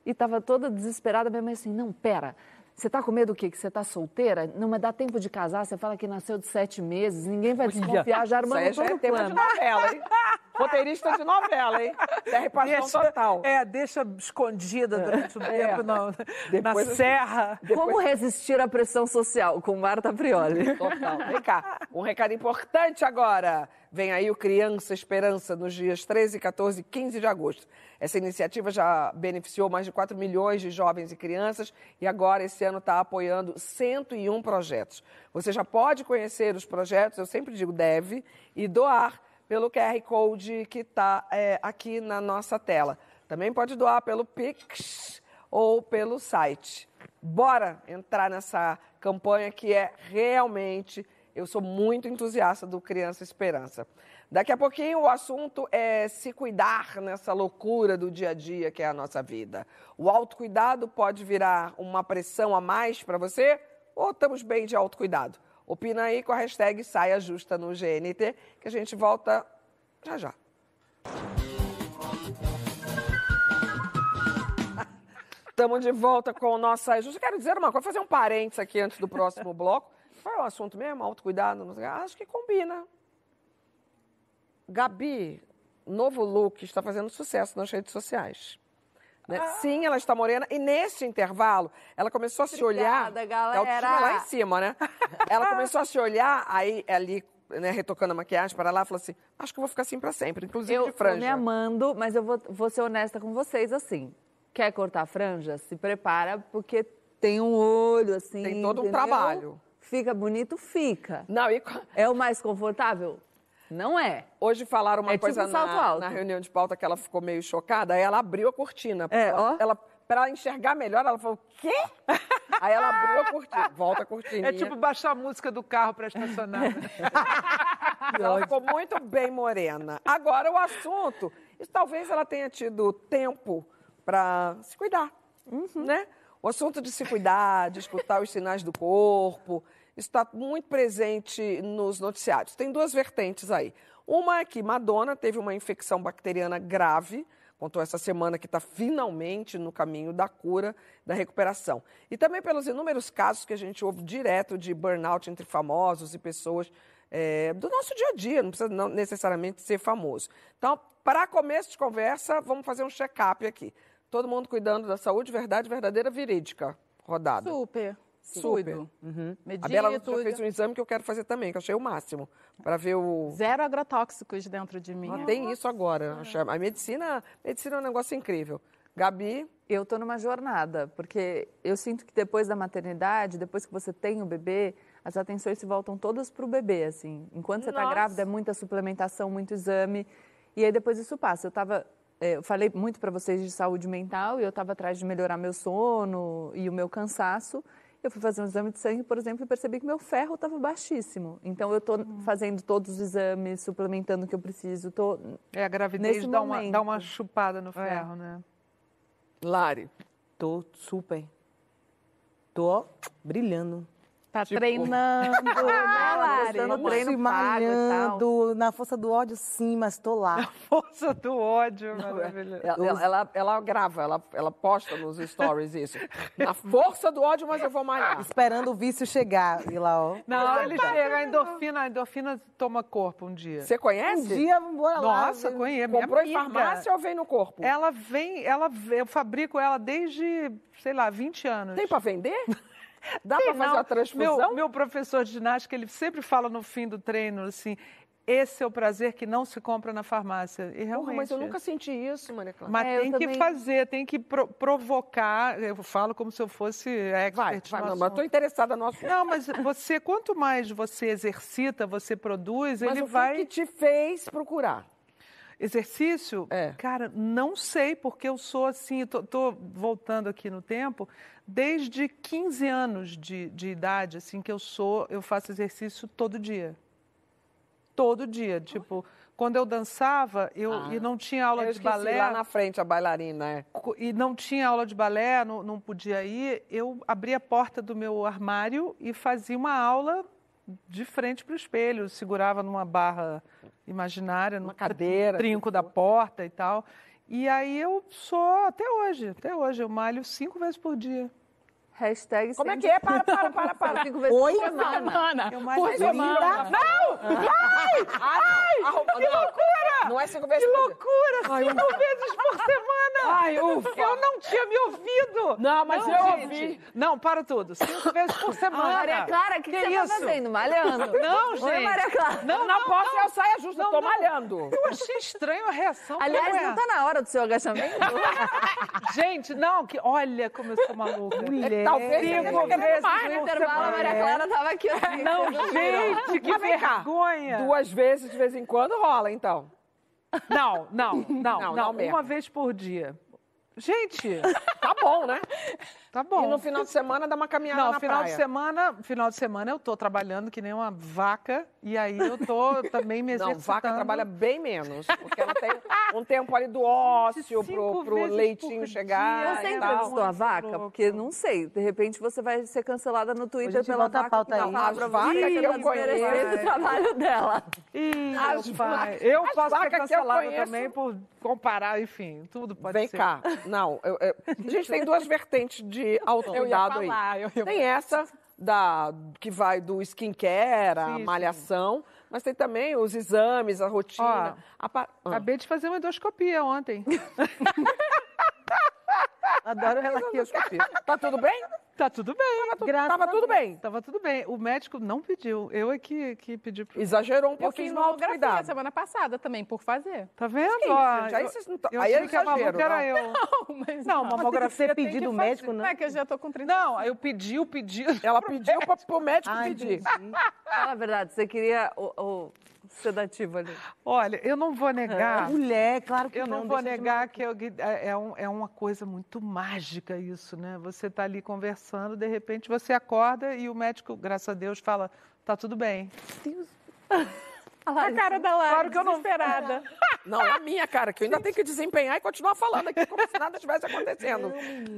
Speaker 2: e estava toda desesperada. Minha mãe assim, não, pera, você tá com medo do quê? Que você tá solteira? Não, mas dá tempo de casar. Você fala que nasceu de sete meses, ninguém vai desconfiar, já
Speaker 4: Isso aí
Speaker 2: armando
Speaker 4: já
Speaker 2: todo
Speaker 4: é de
Speaker 2: plano.
Speaker 4: novela, hein? Roteirista de novela, hein? Derripação total.
Speaker 3: É, deixa escondida durante o tempo na, na
Speaker 4: Depois-
Speaker 3: serra.
Speaker 2: Como resistir à pressão social? Com Marta Prioli.
Speaker 4: Total. Vem cá, um recado importante agora. Vem aí o Criança Esperança nos dias 13, 14 e 15 de agosto. Essa iniciativa já beneficiou mais de 4 milhões de jovens e crianças e agora esse ano está apoiando 101 projetos. Você já pode conhecer os projetos, eu sempre digo deve, e doar pelo QR Code que está aqui na nossa tela. Também pode doar pelo Pix ou pelo site. Bora entrar nessa campanha que é realmente. Eu sou muito entusiasta do Criança Esperança. Daqui a pouquinho o assunto é se cuidar nessa loucura do dia a dia que é a nossa vida. O autocuidado pode virar uma pressão a mais para você ou estamos bem de autocuidado? Opina aí com a hashtag Saia Justa no GNT, que a gente volta já já. Estamos de volta com o nosso Saia Justa. Quero dizer uma coisa, fazer um parênteses aqui antes do próximo bloco. Qual é o assunto mesmo? Autocuidado? Acho que combina. Gabi, novo look, está fazendo sucesso nas redes sociais. Né? Sim, ela está morena. E nesse intervalo, ela começou a se olhar.
Speaker 2: Obrigada,
Speaker 4: A autoestima
Speaker 2: galera.
Speaker 4: lá em cima, né? Ela começou a se olhar, aí ali, né, retocando a maquiagem para lá, falou assim: acho que eu vou ficar assim para sempre, inclusive
Speaker 2: Eu
Speaker 4: de franja.
Speaker 2: me amando, mas eu vou, vou ser honesta com vocês assim. Quer cortar franja? Se prepara, porque tem um olho assim.
Speaker 4: Tem todo um
Speaker 2: entendeu?
Speaker 4: trabalho.
Speaker 2: Fica bonito? Fica.
Speaker 4: Não, e
Speaker 2: É o mais confortável? Não é.
Speaker 4: hoje falaram uma
Speaker 2: É tipo
Speaker 4: coisa
Speaker 2: salto
Speaker 4: na, na reunião de pauta que ela ficou meio chocada, aí ela abriu a cortina.
Speaker 2: É,
Speaker 4: ela,
Speaker 2: ó.
Speaker 4: ela para ela enxergar melhor, ela falou: "Quê?" aí ela abriu a cortina, volta a cortininha.
Speaker 3: É tipo baixar a música do carro para estacionar. né?
Speaker 4: Ela ficou muito bem morena. Agora, o assunto, isso, talvez ela tenha tido tempo para se cuidar,
Speaker 2: Uhum.
Speaker 4: né? O assunto de se cuidar, de escutar os sinais do corpo, está muito presente nos noticiários. Tem duas vertentes aí. Uma é que Madonna teve uma infecção bacteriana grave, contou essa semana que está finalmente no caminho da cura, da recuperação. E também pelos inúmeros casos que a gente ouve direto de burnout entre famosos e pessoas é, do nosso dia a dia, não precisa não necessariamente ser famoso. Então, para começo de conversa, vamos fazer um check-up aqui. Todo mundo cuidando da saúde, verdade, verdadeira, verídica, rodada.
Speaker 1: Super.
Speaker 4: Super. Uhum.
Speaker 1: Medito.
Speaker 4: A Bela já fez um exame que eu quero fazer também, que eu achei o máximo, para ver o...
Speaker 1: Zero agrotóxicos dentro de mim.
Speaker 4: Ah, tem isso agora. Achei- A medicina, medicina é um negócio incrível. Gabi,
Speaker 2: Eu estou numa jornada, porque eu sinto que depois da maternidade, depois que você tem o bebê, as atenções se voltam todas para o bebê, assim. Enquanto você está grávida, é muita suplementação, muito exame, e aí depois isso passa. Eu tava, eh, eu falei muito para vocês de saúde mental, e eu estava atrás de melhorar meu sono e o meu cansaço. Eu fui fazer um exame de sangue, por exemplo, e percebi que meu ferro estava baixíssimo. Então eu estou fazendo todos os exames, suplementando o que eu preciso, tô
Speaker 3: É, a gravidez
Speaker 2: Nesse
Speaker 3: dá uma,
Speaker 2: momento.
Speaker 3: dá uma chupada no ferro, né?
Speaker 4: Lari.
Speaker 5: Tô super. Tô brilhando.
Speaker 1: Tá
Speaker 4: Tipo,
Speaker 1: treinando, né, Lari?
Speaker 2: do treino
Speaker 5: Se
Speaker 2: pago e tal.
Speaker 5: malhando, na força do ódio, sim, mas tô lá.
Speaker 3: Força do ódio,
Speaker 4: é.
Speaker 3: maravilhoso.
Speaker 4: Ela, ela, ela- ela grava, ela, ela posta nos stories isso. Na força do ódio, mas eu vou malhar.
Speaker 5: Esperando o vício chegar. E lá, ó.
Speaker 3: Não, ele chega, a endorfina, a endorfina toma corpo um dia.
Speaker 4: Você
Speaker 5: Um
Speaker 4: conhece?
Speaker 5: dia, bora lá.
Speaker 3: Nossa, conheço.
Speaker 4: Comprou em farmácia ou vem no corpo?
Speaker 3: Ela vem, ela, eu fabrico ela desde, sei lá, 20 anos.
Speaker 4: Tem pra vender? Dá pra fazer a transfusão?
Speaker 3: Meu, meu professor de ginástica, ele sempre fala no fim do treino assim, esse é o prazer que não se compra na farmácia. E realmente.
Speaker 4: Porra, mas eu nunca senti isso, Maria Clara.
Speaker 3: Mas
Speaker 2: É,
Speaker 3: tem que
Speaker 2: também-
Speaker 3: fazer, tem que pro- provocar. Eu falo como se eu fosse expert
Speaker 4: Vai,
Speaker 3: no
Speaker 4: vai, não, mas tô interessada no assunto.
Speaker 3: Não, mas você, quanto mais você exercita, você produz,
Speaker 4: Mas
Speaker 3: ele
Speaker 4: o
Speaker 3: vai.
Speaker 4: que te fez procurar?
Speaker 3: Exercício?
Speaker 4: É.
Speaker 3: Cara, não sei, porque eu sou assim, tô, tô voltando aqui no tempo, desde 15 anos de, de idade, assim, que eu sou, eu faço exercício todo dia. Todo dia. Tipo, quando eu dançava, eu e não tinha aula
Speaker 4: Ah. eu
Speaker 3: de balé.
Speaker 4: lá na frente, a bailarina, é.
Speaker 3: E não tinha aula de balé, não, não podia ir, eu abria a porta do meu armário e fazia uma aula de frente para o espelho, segurava numa barra imaginária, no
Speaker 4: Uma cadeira.
Speaker 3: trinco da porta e tal. E aí eu sou até hoje, até hoje, eu malho cinco vezes por dia.
Speaker 2: Hashtag
Speaker 4: Como é que é? Para, para, para, para.
Speaker 2: Cinco vezes
Speaker 5: Oi?
Speaker 2: por semana.
Speaker 1: Por semana.
Speaker 4: Ai, que loucura! Não é cinco vezes
Speaker 3: Que loucura! cinco vezes por semana!
Speaker 4: Ai, ufa.
Speaker 3: Eu não tinha me ouvido!
Speaker 4: Não, mas eu
Speaker 3: gente.
Speaker 4: ouvi.
Speaker 3: Não, para tudo. Cinco vezes por semana.
Speaker 2: Maria Clara, o que, que, você
Speaker 3: isso?
Speaker 2: tá fazendo? Malhando?
Speaker 3: Não,
Speaker 2: Oi,
Speaker 3: gente.
Speaker 2: Maria Clara.
Speaker 3: Não,
Speaker 4: Não posso, eu saia justa, eu tô malhando.
Speaker 3: Eu achei estranho a reação.
Speaker 2: Aliás,
Speaker 3: é?
Speaker 2: não tá na hora do seu agachamento?
Speaker 3: Gente, não, que olha como eu sou maluca.
Speaker 4: Talvez
Speaker 3: Cinco vezes
Speaker 4: mais,
Speaker 2: No intervalo, a Maria Clara tava aqui.
Speaker 3: Não, gente, que vergonha.
Speaker 4: Duas vezes de vez em quando rola, então.
Speaker 3: Não, não, não,
Speaker 4: Não,
Speaker 3: uma vez por dia. Gente,
Speaker 4: Tá bom, né?
Speaker 3: Tá bom.
Speaker 4: E no final de semana dá uma caminhada
Speaker 3: Não,
Speaker 4: na
Speaker 3: final
Speaker 4: praia.
Speaker 3: de semana, final de semana eu tô trabalhando que nem uma vaca e aí eu tô também me
Speaker 4: Não,
Speaker 3: exercitando.
Speaker 4: vaca trabalha bem menos, porque ela tem um tempo ali do ócio pro, pro leitinho chegar
Speaker 3: dia.
Speaker 2: Você entrevistou
Speaker 4: tal.
Speaker 2: a vaca? Porque não sei, de repente você vai ser cancelada no Twitter pela
Speaker 5: a
Speaker 2: vaca
Speaker 5: pauta
Speaker 2: que tá
Speaker 5: aí.
Speaker 4: vacas
Speaker 2: você
Speaker 4: que eu conheço.
Speaker 2: o trabalho dela.
Speaker 3: Ih,
Speaker 4: As
Speaker 3: pai. Eu
Speaker 4: as
Speaker 3: posso ser cancelada também por comparar, enfim, tudo pode
Speaker 4: Vem
Speaker 3: ser.
Speaker 4: cá. Não, eu- eu- a gente tem duas vertentes de autocuidado aí.
Speaker 1: eu ia
Speaker 4: Tem essa da, que vai do skincare, a
Speaker 3: Sim,
Speaker 4: malhação, mas tem também os exames, a rotina. a pa- Ah.
Speaker 3: Acabei de fazer uma endoscopia ontem.
Speaker 5: Adoro ela aqui.
Speaker 4: Tá tudo bem?
Speaker 3: Tá tudo bem.
Speaker 4: Tava
Speaker 5: a
Speaker 4: tudo
Speaker 5: Deus.
Speaker 4: bem.
Speaker 3: Tava tudo bem. O médico não pediu. Eu é que, que pedi pro.
Speaker 4: Exagerou um
Speaker 1: Eu
Speaker 4: pouquinho
Speaker 1: fiz
Speaker 4: no autocuidado.
Speaker 1: semana passada também, por fazer.
Speaker 3: Tá vendo?
Speaker 4: Que isso,
Speaker 3: Ó,
Speaker 4: gente? Aí
Speaker 3: eu-
Speaker 4: vocês não tão-
Speaker 3: eu
Speaker 4: aí é
Speaker 3: que
Speaker 4: exagero,
Speaker 3: era
Speaker 4: não.
Speaker 3: eu.
Speaker 1: Não, mas
Speaker 3: Não,
Speaker 1: não.
Speaker 3: mamografia tem
Speaker 5: pedido do médico,
Speaker 3: fazer.
Speaker 5: não?
Speaker 1: É que eu já tô com 30
Speaker 3: Não, eu pedi o pedido.
Speaker 4: Ela pediu pra, pro médico
Speaker 5: Ai,
Speaker 4: pedir.
Speaker 2: Fala a verdade, você queria o, o sedativo ali.
Speaker 3: Olha, eu não vou negar.
Speaker 5: Mulher, claro que
Speaker 3: Eu não, vou
Speaker 5: deixa de
Speaker 3: negar que eu- é, é um- é uma coisa muito mágica isso, né? Você tá ali conversando, de repente você acorda e o médico, graças a Deus, fala: tá tudo bem.
Speaker 1: A cara da Lara,
Speaker 3: Claro que eu não-
Speaker 1: desesperada.
Speaker 4: Não, é a minha cara, que eu ainda tenho que desempenhar e continuar falando aqui como se nada estivesse acontecendo.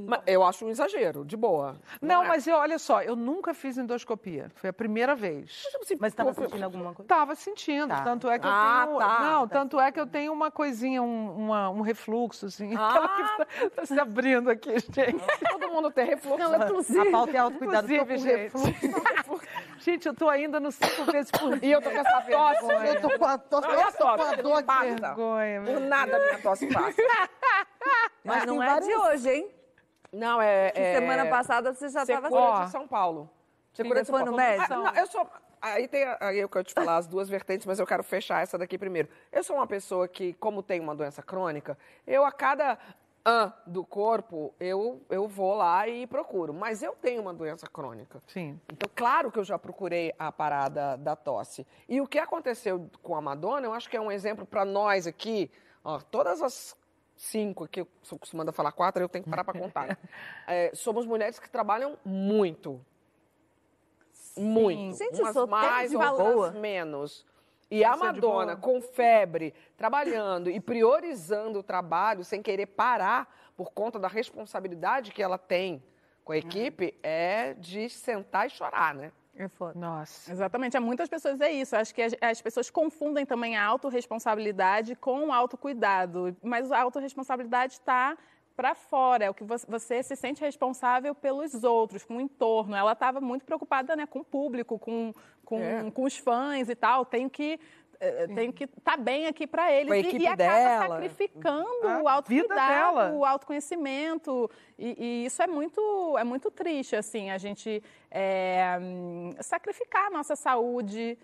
Speaker 4: Mas eu acho um exagero, de boa.
Speaker 3: Não,
Speaker 4: é?
Speaker 3: mas eu, olha só, eu nunca fiz endoscopia. Foi a primeira vez.
Speaker 5: Mas estava sentindo alguma coisa?
Speaker 3: Tava sentindo,
Speaker 5: Tá.
Speaker 3: tanto é que eu
Speaker 4: Ah,
Speaker 3: tenho.
Speaker 4: tá,
Speaker 3: não, tanto é que eu tenho uma coisinha, um, uma- um refluxo, assim.
Speaker 4: Ah.
Speaker 3: Aquela que tá, tá se abrindo aqui, gente.
Speaker 4: Todo mundo tem refluxo.
Speaker 1: Não, inclusive.
Speaker 5: A pauta é autocuidado. Com
Speaker 3: gente.
Speaker 5: refluxo.
Speaker 3: Gente, eu tô ainda no cinco vezes por dia.
Speaker 4: E eu tô com essa tosse.
Speaker 5: Eu tô com a tosse.
Speaker 4: Não, a
Speaker 5: eu tô com a
Speaker 4: tosse?
Speaker 5: dor
Speaker 4: passa.
Speaker 3: Vergonha,
Speaker 4: Por nada minha tosse passa.
Speaker 2: Mas não é de hoje, hein?
Speaker 4: Não, é... é...
Speaker 2: Semana passada você já estava
Speaker 4: Secura
Speaker 3: Ó.
Speaker 4: de São Paulo.
Speaker 2: Você foi no médico?
Speaker 4: Ah, não, eu sou. Aí tem aí eu quero te falar as duas vertentes, mas eu quero fechar essa daqui primeiro. Eu sou uma pessoa que, como tem uma doença crônica, eu a cada an do corpo, eu, eu vou lá e procuro. Mas eu tenho uma doença crônica.
Speaker 3: Sim.
Speaker 4: Então, claro que eu já procurei a parada da tosse. E o que aconteceu com a Madonna, eu acho que é um exemplo para nós aqui, ó, todas as cinco aqui, eu sou acostumada a falar quatro, eu tenho que parar para contar. É, somos mulheres que trabalham muito. Muito.
Speaker 2: Gente,
Speaker 4: umas mais, outras
Speaker 2: boa.
Speaker 4: menos. E a
Speaker 3: é
Speaker 4: Madonna, com febre, trabalhando e priorizando o trabalho sem querer parar por conta da responsabilidade que ela tem com a equipe, é de sentar e chorar, né?
Speaker 2: É foda.
Speaker 3: Nossa.
Speaker 1: Exatamente, há muitas pessoas é isso. Acho que as, as pessoas confundem também a autorresponsabilidade com o autocuidado. Mas a autorresponsabilidade está para fora, é o que você, se sente responsável pelos outros, com o entorno. Ela estava muito preocupada né, com o público, com, com,
Speaker 4: É.
Speaker 1: com os fãs e tal. Tenho que eh, tenho que estar bem aqui para eles
Speaker 4: a
Speaker 1: e, e acaba
Speaker 4: dela.
Speaker 1: sacrificando
Speaker 3: A
Speaker 1: o autocuidado, o autoconhecimento e, e isso é muito é muito triste assim a gente é, sacrificar a nossa saúde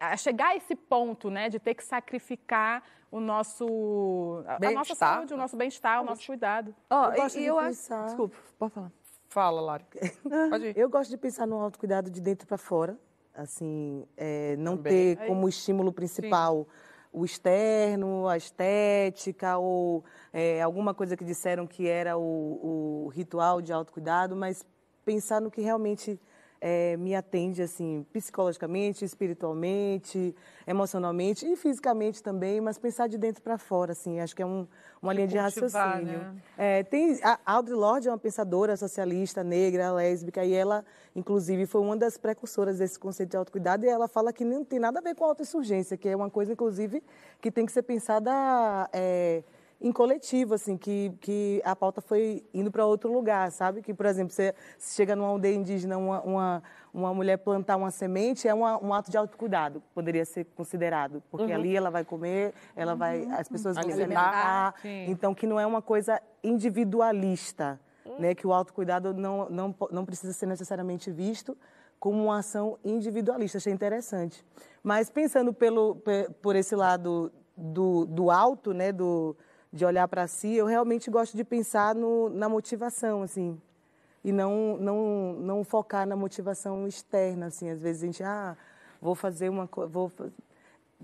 Speaker 1: a chegar a esse ponto né de ter que sacrificar o nosso a- a nossa saúde o nosso bem-estar o nosso cuidado
Speaker 2: Ó,
Speaker 5: Eu gosto
Speaker 2: e,
Speaker 5: de
Speaker 2: eu acho.
Speaker 5: pensar-
Speaker 2: Desculpa, pode falar.
Speaker 4: Fala, Lari. Pode ir.
Speaker 5: Eu gosto de pensar no autocuidado de dentro para fora, assim, é, não
Speaker 4: Também.
Speaker 5: ter como estímulo principal o externo, a estética ou é, alguma coisa que disseram que era o, o ritual de autocuidado, mas pensar no que realmente é, me atende, assim, psicologicamente, espiritualmente, emocionalmente e fisicamente também, mas pensar de dentro para fora, assim, acho que é um, uma linha de raciocínio.
Speaker 3: né?
Speaker 5: É, tem, a Audre Lorde é uma pensadora socialista, negra, lésbica, e ela, inclusive, foi uma das precursoras desse conceito de autocuidado, e ela fala que não tem nada a ver com autoinsurgência, que é uma coisa, inclusive, que tem que ser pensada é, em coletivo, assim, que, que a pauta foi indo para outro lugar, sabe? Que, por exemplo, você se chega numa aldeia indígena, uma, uma, uma mulher plantar uma semente, é uma, um ato de autocuidado, poderia ser considerado, porque ali ela vai comer, ela vai, as pessoas vão se
Speaker 4: Alimentar.
Speaker 5: então, que não é uma coisa individualista, né? Que o autocuidado não, não, não precisa ser necessariamente visto como uma ação individualista. Achei interessante. Mas pensando pelo, pe- por esse lado do, do alto, né? Do, de olhar para si, eu realmente gosto de pensar no, na motivação, assim. E não, não, não focar na motivação externa, assim. Às vezes a gente, ah, vou fazer uma coisa, vou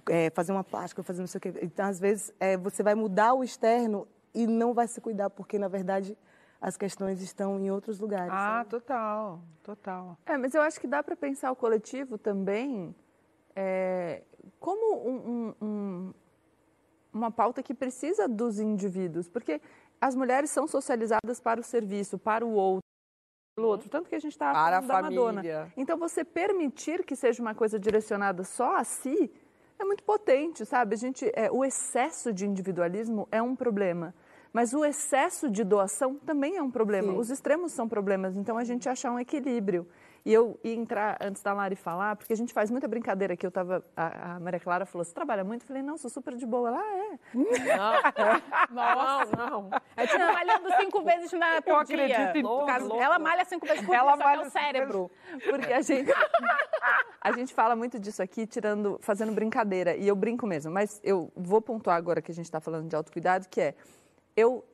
Speaker 5: é, fazer uma plástica, vou fazer não sei o quê. Então, às vezes, é, você vai mudar o externo e não vai se cuidar, porque, na verdade, as questões estão em outros lugares.
Speaker 3: Ah,
Speaker 5: sabe?
Speaker 3: total, total.
Speaker 2: É, mas eu acho que dá para pensar o coletivo também é, como um- um- um- uma pauta que precisa dos indivíduos, porque as mulheres são socializadas para o serviço, para o outro, pelo outro, tanto que a gente está falando da Madonna.
Speaker 4: família.
Speaker 2: Então, você permitir que seja uma coisa direcionada só a si é muito potente, sabe? A gente, é, o excesso de individualismo é um problema. Mas o excesso de doação também é um problema. Os extremos são problemas. Então, a gente achar um equilíbrio. E eu ia entrar antes da Lari falar, porque a gente faz muita brincadeira aqui. Eu tava, a, a Maria Clara falou: Você trabalha muito? Eu falei: Não, sou super de boa. Ela "Ah, é.
Speaker 4: Não, não.
Speaker 1: é tipo malhando cinco vezes na, por
Speaker 3: Eu
Speaker 1: dia.
Speaker 3: acredito em
Speaker 1: No
Speaker 3: tudo.
Speaker 1: caso, ela malha cinco vezes por
Speaker 3: Ela
Speaker 1: dia, só que é
Speaker 3: malha
Speaker 1: o
Speaker 3: cinco vezes.
Speaker 1: cérebro.
Speaker 2: Porque a gente, a gente fala muito disso aqui, tirando, fazendo brincadeira. E eu brinco mesmo. Mas eu vou pontuar agora que a gente está falando de autocuidado, que é eu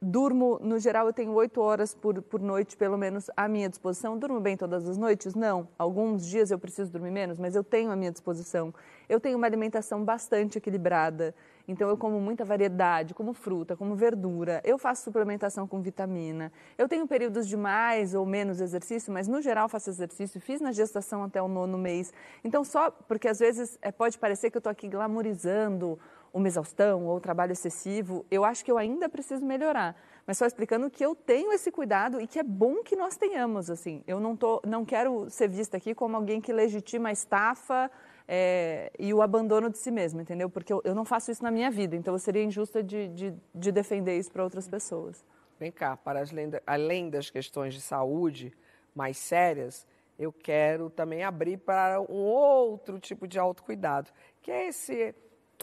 Speaker 2: Durmo, no geral, eu tenho oito horas por, por noite, pelo menos, à minha disposição. Durmo bem todas as noites? Não. Alguns dias eu preciso dormir menos, mas eu tenho à minha disposição. Eu tenho uma alimentação bastante equilibrada, então eu como muita variedade, como fruta, como verdura. Eu faço suplementação com vitamina. Eu tenho períodos de mais ou menos exercício, mas no geral faço exercício. Fiz na gestação até o nono mês. Então, só porque às vezes é, pode parecer que eu estou aqui glamorizando uma exaustão ou trabalho excessivo, eu acho que eu ainda preciso melhorar. Mas só explicando que eu tenho esse cuidado e que é bom que nós tenhamos, assim. Eu não, tô, não quero ser vista aqui como alguém que legitima a estafa é, e o abandono de si mesmo, entendeu? Porque eu, eu, não faço isso na minha vida, então eu seria injusta de, de, de defender isso para outras pessoas.
Speaker 4: Vem cá, para lenda, além das questões de saúde mais sérias, eu quero também abrir para um outro tipo de autocuidado, que é esse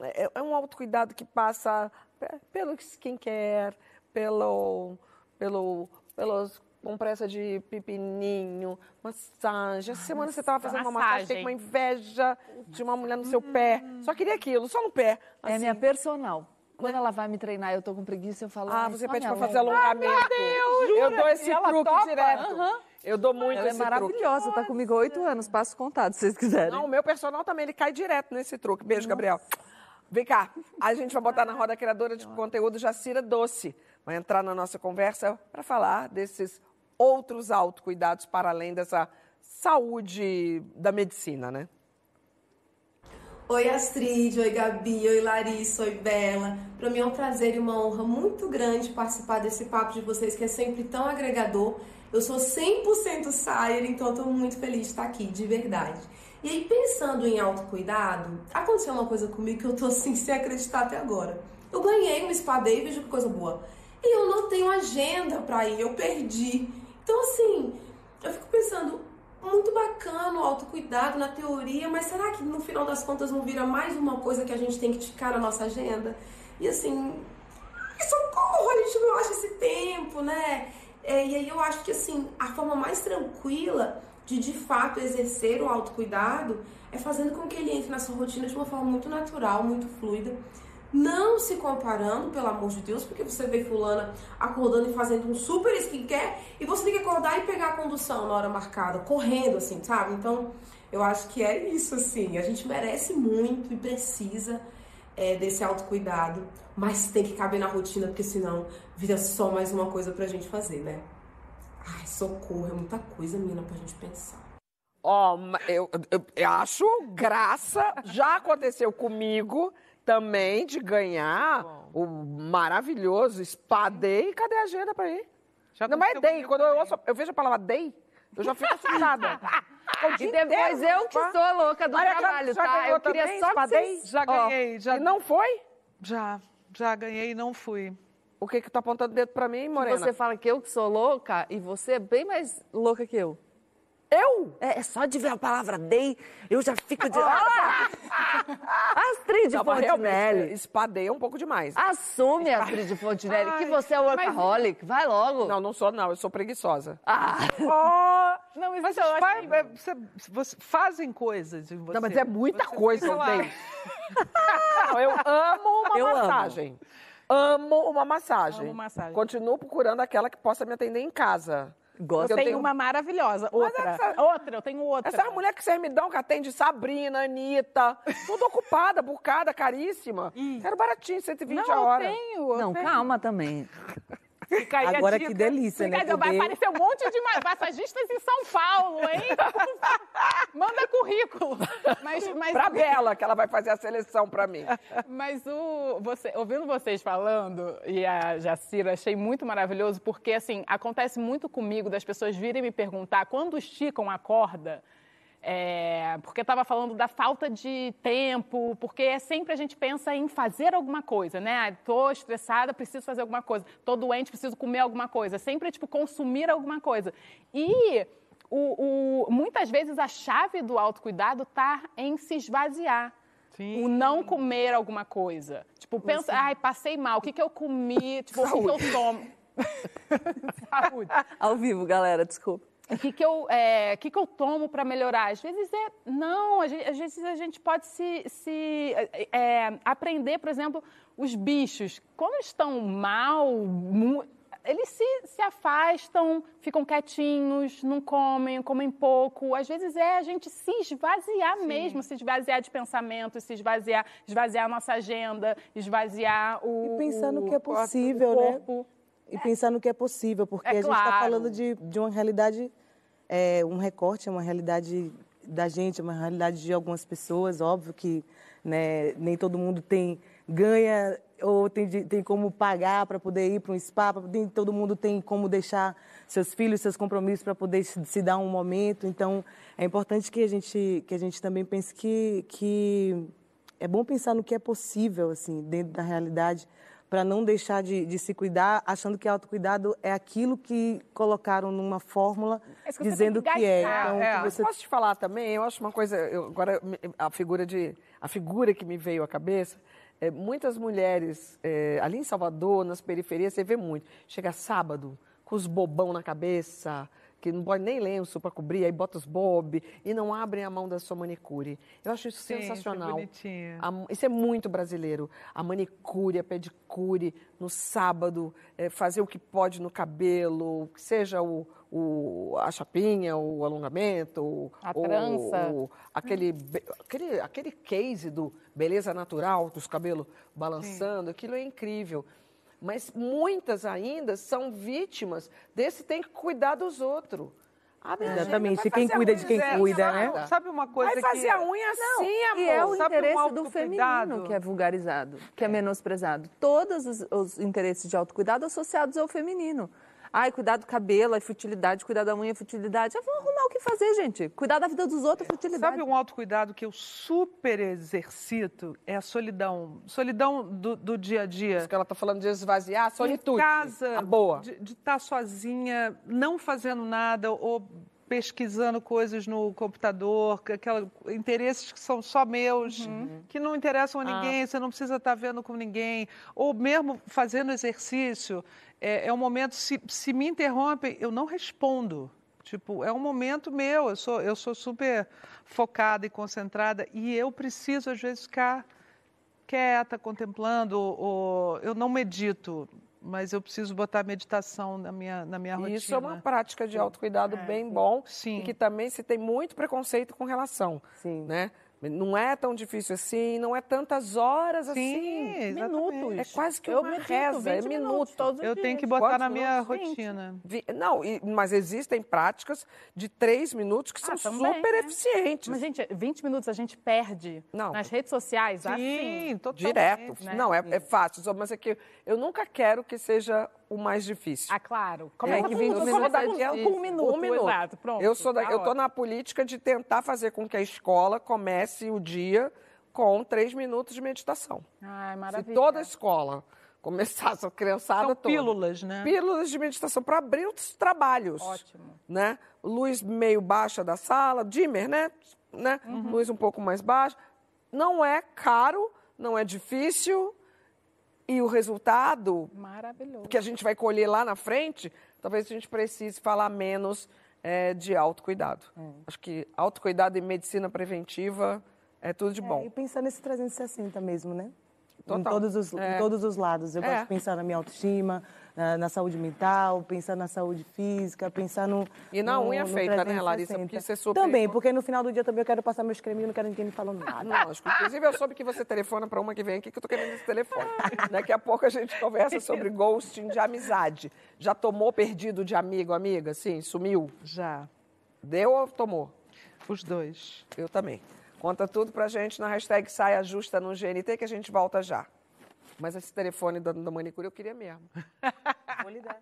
Speaker 4: é, é um autocuidado que passa pelo skincare, pelo, pelo, pelos compressa de pepininho, massagem. Essa semana você estava fazendo uma massagem, com uma inveja de uma mulher no seu pé. Só queria aquilo, só no pé.
Speaker 2: Assim. É minha personal. Quando ela vai me treinar e eu tô com preguiça, eu falo.
Speaker 4: Ah, você pede para fazer alongamento. Ah, Deus, eu dou esse truque topa? direto. Uhum. Eu dou muito
Speaker 2: ela
Speaker 4: é esse
Speaker 2: é maravilhosa,
Speaker 4: truque.
Speaker 2: tá comigo há oito anos, passo contado, se vocês quiserem.
Speaker 4: Não, o meu personal também, ele cai direto nesse truque. Beijo, Nossa. Gabriel. Vem cá, a gente vai botar na roda criadora de conteúdo Jacira Doce. Vai entrar na nossa conversa para falar desses outros autocuidados para além dessa saúde da medicina, né?
Speaker 7: Oi Astrid, oi Gabi, oi Larissa, oi Bela. Para mim é um prazer e uma honra muito grande participar desse papo de vocês que é sempre tão agregador. Eu sou 100% Sayer, então estou muito feliz de estar aqui, de verdade. E aí, pensando em autocuidado, aconteceu uma coisa comigo que eu tô assim, sem acreditar até agora. Eu ganhei um spa day, veja que coisa boa. E eu não tenho agenda para ir, eu perdi. Então, assim, eu fico pensando, muito bacana o autocuidado na teoria, mas será que no final das contas não vira mais uma coisa que a gente tem que ticar na nossa agenda? E assim, socorro, a gente não acha esse tempo, né? É, e aí eu acho que assim, a forma mais tranquila de de fato exercer o autocuidado é fazendo com que ele entre na sua rotina de uma forma muito natural, muito fluida. Não se comparando, pelo amor de Deus, porque você vê fulana acordando e fazendo um super skincare e você tem que acordar e pegar a condução na hora marcada, correndo, assim, sabe? Então, eu acho que é isso, assim. A gente merece muito e precisa é, desse autocuidado, mas tem que caber na rotina, porque senão vira só mais uma coisa pra gente fazer, né? Ai, socorro, é muita coisa, menina, pra gente pensar.
Speaker 4: Ó, oh, eu, eu, eu, acho graça. Já aconteceu comigo também de ganhar Bom. o maravilhoso Spa Day. Cadê a agenda pra ir? Já Não, mas é Day. Quando eu, ouço, eu vejo a palavra Day, eu já fico assustada.
Speaker 2: e depois eu que sou a louca do Maria, trabalho, já, tá? Eu queria também, só que vocês...
Speaker 3: Já ganhei. Já...
Speaker 4: E não foi?
Speaker 3: Já. Já ganhei e não fui.
Speaker 4: O que que tá apontando o dedo pra mim, Morena?
Speaker 2: Você fala que eu que sou louca e você é bem mais louca que eu.
Speaker 4: Eu?
Speaker 2: É, é só de ver a palavra dei, eu já fico de... Ah! Astrid não, Fontinelli.
Speaker 4: Espadei um pouco demais.
Speaker 2: Assume, Astrid Fontinelli, Ai, que você é workaholic. Vai logo.
Speaker 4: Não, não sou não, eu sou preguiçosa.
Speaker 2: Ah!
Speaker 3: Oh, não, mas, mas eu acho que... você, você, fazem coisas de você.
Speaker 4: Não, mas é muita coisa, eu tenho. não, eu amo uma eu massagem. Amo. Amo uma massagem. Amo massagem. Continuo procurando aquela que possa me atender em casa.
Speaker 1: Gosto. Eu tenho, tenho uma maravilhosa. Outra. Essa... Outra, eu tenho outra.
Speaker 4: Essa mulher que vocês me dão, que atende Sabrina, Anitta, tudo ocupada, bucada, caríssima. Hum. Quero baratinho, 120
Speaker 1: Não,
Speaker 4: a hora.
Speaker 1: Eu tenho, eu
Speaker 2: Não,
Speaker 1: tenho.
Speaker 2: calma também.
Speaker 5: Fica aí Agora que delícia, Fica
Speaker 1: né? Aí, vai aparecer um monte de massagistas em São Paulo, hein? Manda currículo.
Speaker 4: Mas, mas... Pra Bela, que ela vai fazer a seleção pra mim.
Speaker 1: Mas o, você, ouvindo vocês falando, e a Jacira, achei muito maravilhoso, porque assim, acontece muito comigo das pessoas virem me perguntar quando esticam a corda é, porque estava falando da falta de tempo, porque é sempre a gente pensa em fazer alguma coisa, né? Estou estressada, preciso fazer alguma coisa. Estou doente, preciso comer alguma coisa. Sempre, tipo, consumir alguma coisa. E o, o, muitas vezes a chave do autocuidado está em se esvaziar. Sim. O não comer alguma coisa. Tipo, pensa, ai, passei mal, o que, que eu comi? Tipo, Saúde. o que, que eu tomo?
Speaker 2: Saúde. Ao vivo, galera, desculpa.
Speaker 1: O que, que, eu, é, que, que eu tomo para melhorar? Às vezes é. Não, às vezes a gente pode se, se é, aprender, por exemplo, os bichos. Quando estão mal, eles se, se afastam, ficam quietinhos, não comem, comem pouco. Às vezes é a gente se esvaziar mesmo, se esvaziar de pensamentos, se esvaziar, esvaziar a nossa agenda, esvaziar o
Speaker 5: E pensando
Speaker 1: o
Speaker 5: que é
Speaker 1: corpo,
Speaker 5: possível,
Speaker 1: o
Speaker 5: né? E pensando que é possível, porque
Speaker 1: É
Speaker 5: a gente está falando de, de uma realidade, é, um recorte, é uma realidade da gente, é uma realidade de algumas pessoas. Óbvio que né, nem todo mundo tem ganha ou tem, tem como pagar para poder ir para um spa, pra- nem todo mundo tem como deixar seus filhos, seus compromissos para poder se, se dar um momento. Então, é importante que a gente, que a gente também pense que, que é bom pensar no que é possível, assim, dentro da realidade, para não deixar de, de se cuidar, achando que autocuidado é aquilo que colocaram numa fórmula,
Speaker 1: É que
Speaker 5: dizendo
Speaker 1: que
Speaker 5: que é. Então,
Speaker 3: É,
Speaker 5: que você
Speaker 4: Posso te falar também? Eu acho uma coisa. eu- agora, a figura, de, a figura que me veio à cabeça. é, muitas mulheres, é, ali em Salvador, nas periferias, você vê muito. Chega sábado, com os bobão na cabeça, que não pode nem lenço para cobrir, aí bota os bob e não abrem a mão da sua manicure. Eu acho isso
Speaker 3: Sim,
Speaker 4: sensacional.
Speaker 3: bonitinho.
Speaker 4: A- isso é muito brasileiro. A manicure, a pedicure, no sábado, é, fazer o que pode no cabelo, que seja o, o- a chapinha, o alongamento, o-
Speaker 1: A trança.
Speaker 4: o- aquele, aquele, aquele case do beleza natural, dos cabelos balançando, aquilo é incrível. Mas muitas ainda são vítimas desse tem que cuidar dos outros. Abre
Speaker 5: Exatamente. Quem cuida de quem cuida, né?
Speaker 3: Sabe uma coisa
Speaker 4: Vai fazer
Speaker 3: que...
Speaker 4: a unha assim, amor.
Speaker 2: E é o
Speaker 3: Sabe um
Speaker 2: interesse do
Speaker 3: autocuidado?
Speaker 2: feminino que é vulgarizado, que é menosprezado. Todos os, os interesses de autocuidado associados ao feminino. Ai, cuidar do cabelo é futilidade, cuidar da unha é futilidade. Ah, Vamos arrumar o que fazer, gente. Cuidar da vida dos outros é futilidade.
Speaker 3: Sabe um autocuidado que eu super exercito? É a solidão. Solidão do, do dia a dia.
Speaker 4: Isso que ela está falando de esvaziar, solitude.
Speaker 3: Em casa,
Speaker 4: A boa.
Speaker 3: de estar sozinha, não fazendo nada ou pesquisando coisas no computador, que aquela, interesses que são só meus, que não interessam a ninguém, você não precisa estar vendo com ninguém. Ou mesmo fazendo exercício, é, é um momento, se, se me interrompem, eu não respondo. Tipo, é um momento meu, eu sou, eu sou super focada e concentrada e eu preciso, às vezes, ficar quieta, contemplando, ou eu não medito, mas eu preciso botar meditação na minha, na minha rotina.
Speaker 4: Isso é uma prática de autocuidado bem bom.
Speaker 3: Sim.
Speaker 4: E que também se tem muito preconceito com relação.
Speaker 5: Sim.
Speaker 4: Né? Não é tão difícil assim, não é tantas horas
Speaker 3: Sim,
Speaker 4: assim.
Speaker 3: exatamente.
Speaker 4: Minutos. É quase que
Speaker 1: Eu
Speaker 4: uma
Speaker 1: medito
Speaker 4: reza, é
Speaker 1: 20
Speaker 4: minutos.
Speaker 1: minutos
Speaker 3: Eu tenho que botar
Speaker 4: Quantos
Speaker 3: na minha
Speaker 4: minutos?
Speaker 3: rotina.
Speaker 4: Vi- Não, e- mas existem práticas de três minutos que são
Speaker 1: Ah, também,
Speaker 4: super
Speaker 1: né?
Speaker 4: eficientes.
Speaker 1: Mas, gente, 20 minutos a gente perde
Speaker 4: Não.
Speaker 1: nas redes sociais, assim.
Speaker 3: Sim, totalmente.
Speaker 4: Direto.
Speaker 1: né?
Speaker 4: Não, é, é fácil. Mas é que eu nunca quero que seja o mais difícil.
Speaker 1: Ah, claro.
Speaker 2: É,
Speaker 1: Começa
Speaker 2: que
Speaker 1: com,
Speaker 2: 20
Speaker 1: começa
Speaker 2: minutos é
Speaker 1: com- com um minuto,
Speaker 4: Um minuto.
Speaker 1: exato, pronto.
Speaker 4: Eu sou da,
Speaker 1: Tá
Speaker 4: eu tô
Speaker 1: ótimo.
Speaker 4: na política de tentar fazer com que a escola comece o dia com três minutos de meditação.
Speaker 1: Ai,
Speaker 4: Se
Speaker 1: maravilha.
Speaker 4: toda a escola começasse a criançada
Speaker 3: São
Speaker 4: toda.
Speaker 3: pílulas, né?
Speaker 4: Pílulas de meditação para abrir os trabalhos.
Speaker 1: Ótimo.
Speaker 4: Né? Luz meio baixa da sala, dimmer, né? né?
Speaker 1: Uhum.
Speaker 4: Luz um pouco mais baixa. Não é caro, não é difícil. E o resultado
Speaker 1: Maravilhoso.
Speaker 4: que a gente vai colher lá na frente, talvez a gente precise falar menos é, de autocuidado. Acho que autocuidado e medicina preventiva é tudo de
Speaker 5: É,
Speaker 4: bom.
Speaker 5: e pensar nesse 360 mesmo, né? Em
Speaker 4: Total.
Speaker 5: todos, os,
Speaker 4: É.
Speaker 5: em todos os lados. Eu
Speaker 4: É.
Speaker 5: gosto de pensar na minha autoestima, na, na saúde mental, pensar na saúde física, pensar no.
Speaker 4: E na
Speaker 5: no-
Speaker 4: unha
Speaker 5: no
Speaker 4: feita, né,
Speaker 5: 360.
Speaker 4: Larissa? Porque é super
Speaker 5: Também, porque no final do dia também eu quero passar meus creminhos e não quero ninguém me falando nada.
Speaker 4: Lógico. Inclusive, eu soube que você telefona para uma que vem aqui, que eu tô querendo esse telefone. Daqui a pouco a gente conversa sobre ghosting de amizade. Já tomou perdido de amigo, amiga? Sim, sumiu?
Speaker 3: Já.
Speaker 4: Deu ou tomou?
Speaker 3: Os dois.
Speaker 4: Eu também. Conta tudo pra gente na hashtag Saia Justa no GNT, que a gente volta já. Mas esse telefone da, da manicure eu queria mesmo.
Speaker 5: Vou ligar.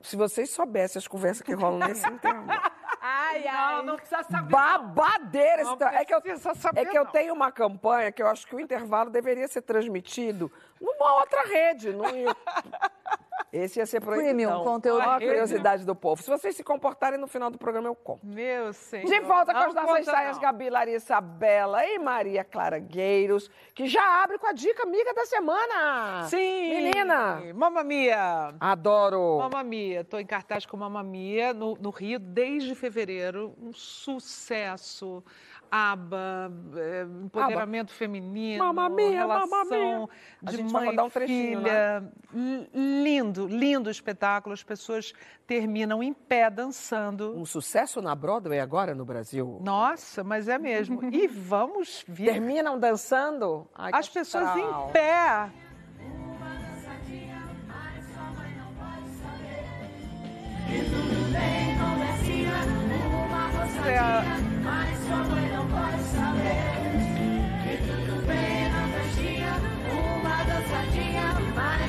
Speaker 4: Se vocês soubessem as conversas que rolam nesse intervalo.
Speaker 1: Ai, ai.
Speaker 3: não precisa saber.
Speaker 4: Babadeira! esse
Speaker 3: Não
Speaker 4: tra- é que eu,
Speaker 3: precisa saber,
Speaker 4: é que eu
Speaker 3: não.
Speaker 4: tenho uma campanha que eu acho que o intervalo deveria ser transmitido numa outra rede. Num... Esse ia ser proibido.
Speaker 2: Premium, conteúdo
Speaker 4: Olha a curiosidade do povo. Se vocês se comportarem no final do programa, eu conto.
Speaker 3: Meu senhor.
Speaker 4: De volta com
Speaker 3: Não
Speaker 4: as nossas saias,
Speaker 3: não.
Speaker 4: Gabi, Larissa Bela e Maria Clara Gueiros, que já abre com a dica amiga da semana.
Speaker 3: Sim.
Speaker 4: Menina.
Speaker 3: Mamma Mia.
Speaker 4: Adoro.
Speaker 3: Mamma Mia. Estou em cartaz com Mamma Mia no, no Rio desde fevereiro. Um sucesso. Aba, é, empoderamento feminino,
Speaker 4: Mamma mia, mamma
Speaker 3: relação de mãe
Speaker 4: um trechinho,
Speaker 3: filha. Lindo, lindo espetáculo. As pessoas terminam em pé dançando.
Speaker 4: Um sucesso na Broadway agora no Brasil.
Speaker 3: Nossa, mas é mesmo. E vamos vir.
Speaker 4: Terminam dançando? Ai,
Speaker 3: As pessoas
Speaker 4: astral.
Speaker 3: em pé. É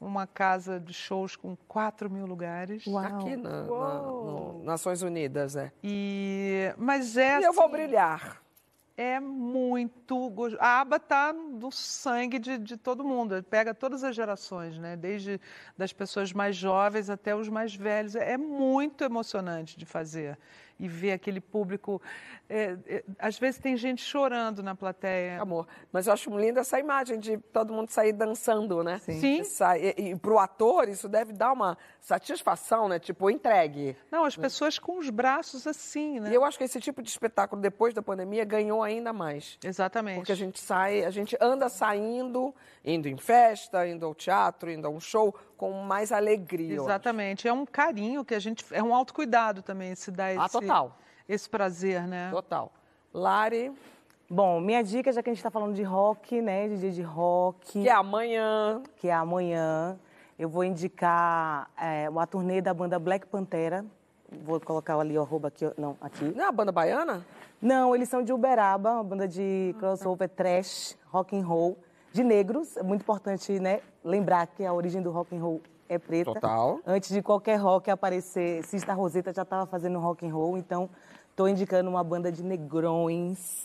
Speaker 3: uma casa de shows com 4 mil lugares.
Speaker 4: Aqui na, na- no Nações Unidas, é.
Speaker 3: E, mas é
Speaker 4: E eu vou
Speaker 3: assim,
Speaker 4: brilhar.
Speaker 3: É muito gostoso. A aba está no sangue de, de todo mundo. Pega todas as gerações, né? Desde das pessoas mais jovens até os mais velhos. É muito emocionante de fazer e ver aquele público. É, é, às vezes tem gente chorando na plateia.
Speaker 4: Amor, mas eu acho linda essa imagem de todo mundo sair dançando, né?
Speaker 3: Sim.
Speaker 4: Sai, e, e pro ator isso deve dar uma satisfação, né? Tipo, entregue.
Speaker 3: Não, as pessoas com os braços assim, né?
Speaker 4: E eu acho que esse tipo de espetáculo, depois da pandemia, ganhou ainda mais.
Speaker 3: Exatamente.
Speaker 4: Porque a gente sai, a gente anda saindo, indo em festa, indo ao teatro, indo a um show, com mais alegria.
Speaker 3: Exatamente. É um carinho que a gente. É um autocuidado também, se dá esse,
Speaker 4: Ah, total.
Speaker 3: Esse prazer, né?
Speaker 4: Total. Lari,
Speaker 5: Bom, minha dica, já que a gente está falando de rock, né? De dia de rock.
Speaker 4: que é amanhã.
Speaker 5: que é amanhã. Eu vou indicar é, uma turnê da banda Black Pantera. Vou colocar ali o arroba aqui. Não, aqui.
Speaker 4: Não é a banda baiana?
Speaker 5: Não, eles são de Uberaba, uma banda de crossover trash, rock and roll, de negros. É muito importante, né, lembrar que a origem do rock and roll é preta.
Speaker 4: Total.
Speaker 5: Antes de qualquer rock aparecer, Sista Roseta já estava fazendo rock and roll, então estou indicando uma banda de negrões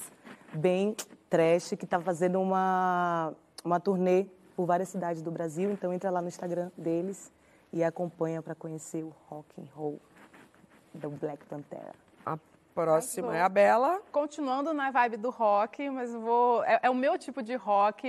Speaker 5: bem trash que está fazendo uma uma turnê por várias cidades do Brasil. Então entra lá no Instagram deles e acompanha para conhecer o rock and roll do Black Pantera.
Speaker 4: A próxima é a Bela.
Speaker 1: Continuando na vibe do rock, mas vou. É, é o meu tipo de rock.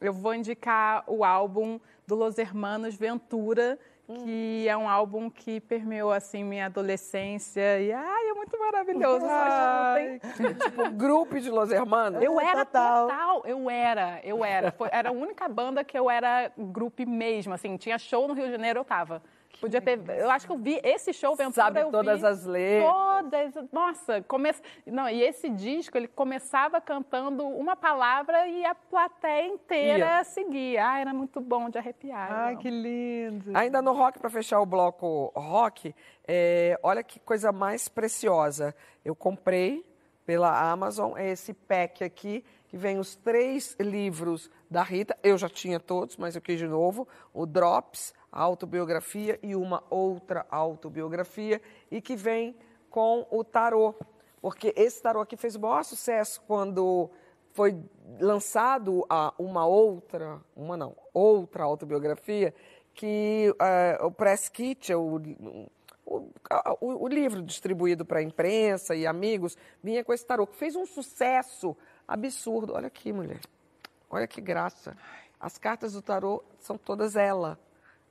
Speaker 1: Eu vou indicar o álbum do Los Hermanos Ventura, que é um álbum que permeou assim minha adolescência e ai, é muito maravilhoso.
Speaker 3: Ai.
Speaker 4: Tipo, grupo de Los Hermanos.
Speaker 1: Eu era total.
Speaker 5: Total.
Speaker 1: eu era, eu era. Foi- era a única banda que eu era grupo mesmo, assim, tinha show no Rio de Janeiro, eu tava. Podia ter, eu acho que eu vi esse show Ventura,
Speaker 4: Sabe
Speaker 1: eu
Speaker 4: todas
Speaker 1: vi
Speaker 4: as letras.
Speaker 1: Todas, nossa, come... não, e esse disco ele começava cantando uma palavra e a plateia inteira
Speaker 4: Ia.
Speaker 1: seguia. Ah, era muito bom de arrepiar.
Speaker 3: Ai,
Speaker 1: não.
Speaker 3: que lindo.
Speaker 4: Ainda no rock, para fechar o bloco rock, é, olha que coisa mais preciosa. Eu comprei pela Amazon esse pack aqui, que vem os três livros da Rita. Eu já tinha todos, mas eu quis de novo. O Drops, autobiografia e uma outra autobiografia. E que vem com o tarô. Porque esse tarô aqui fez o maior sucesso quando foi lançado a uma outra, uma não, outra autobiografia, que eh, o Press Kit, o, o, o- o livro distribuído para a imprensa e amigos, vinha com esse tarô, que fez um sucesso absurdo. Olha aqui, mulher. Olha que graça. As cartas do tarô são todas ela,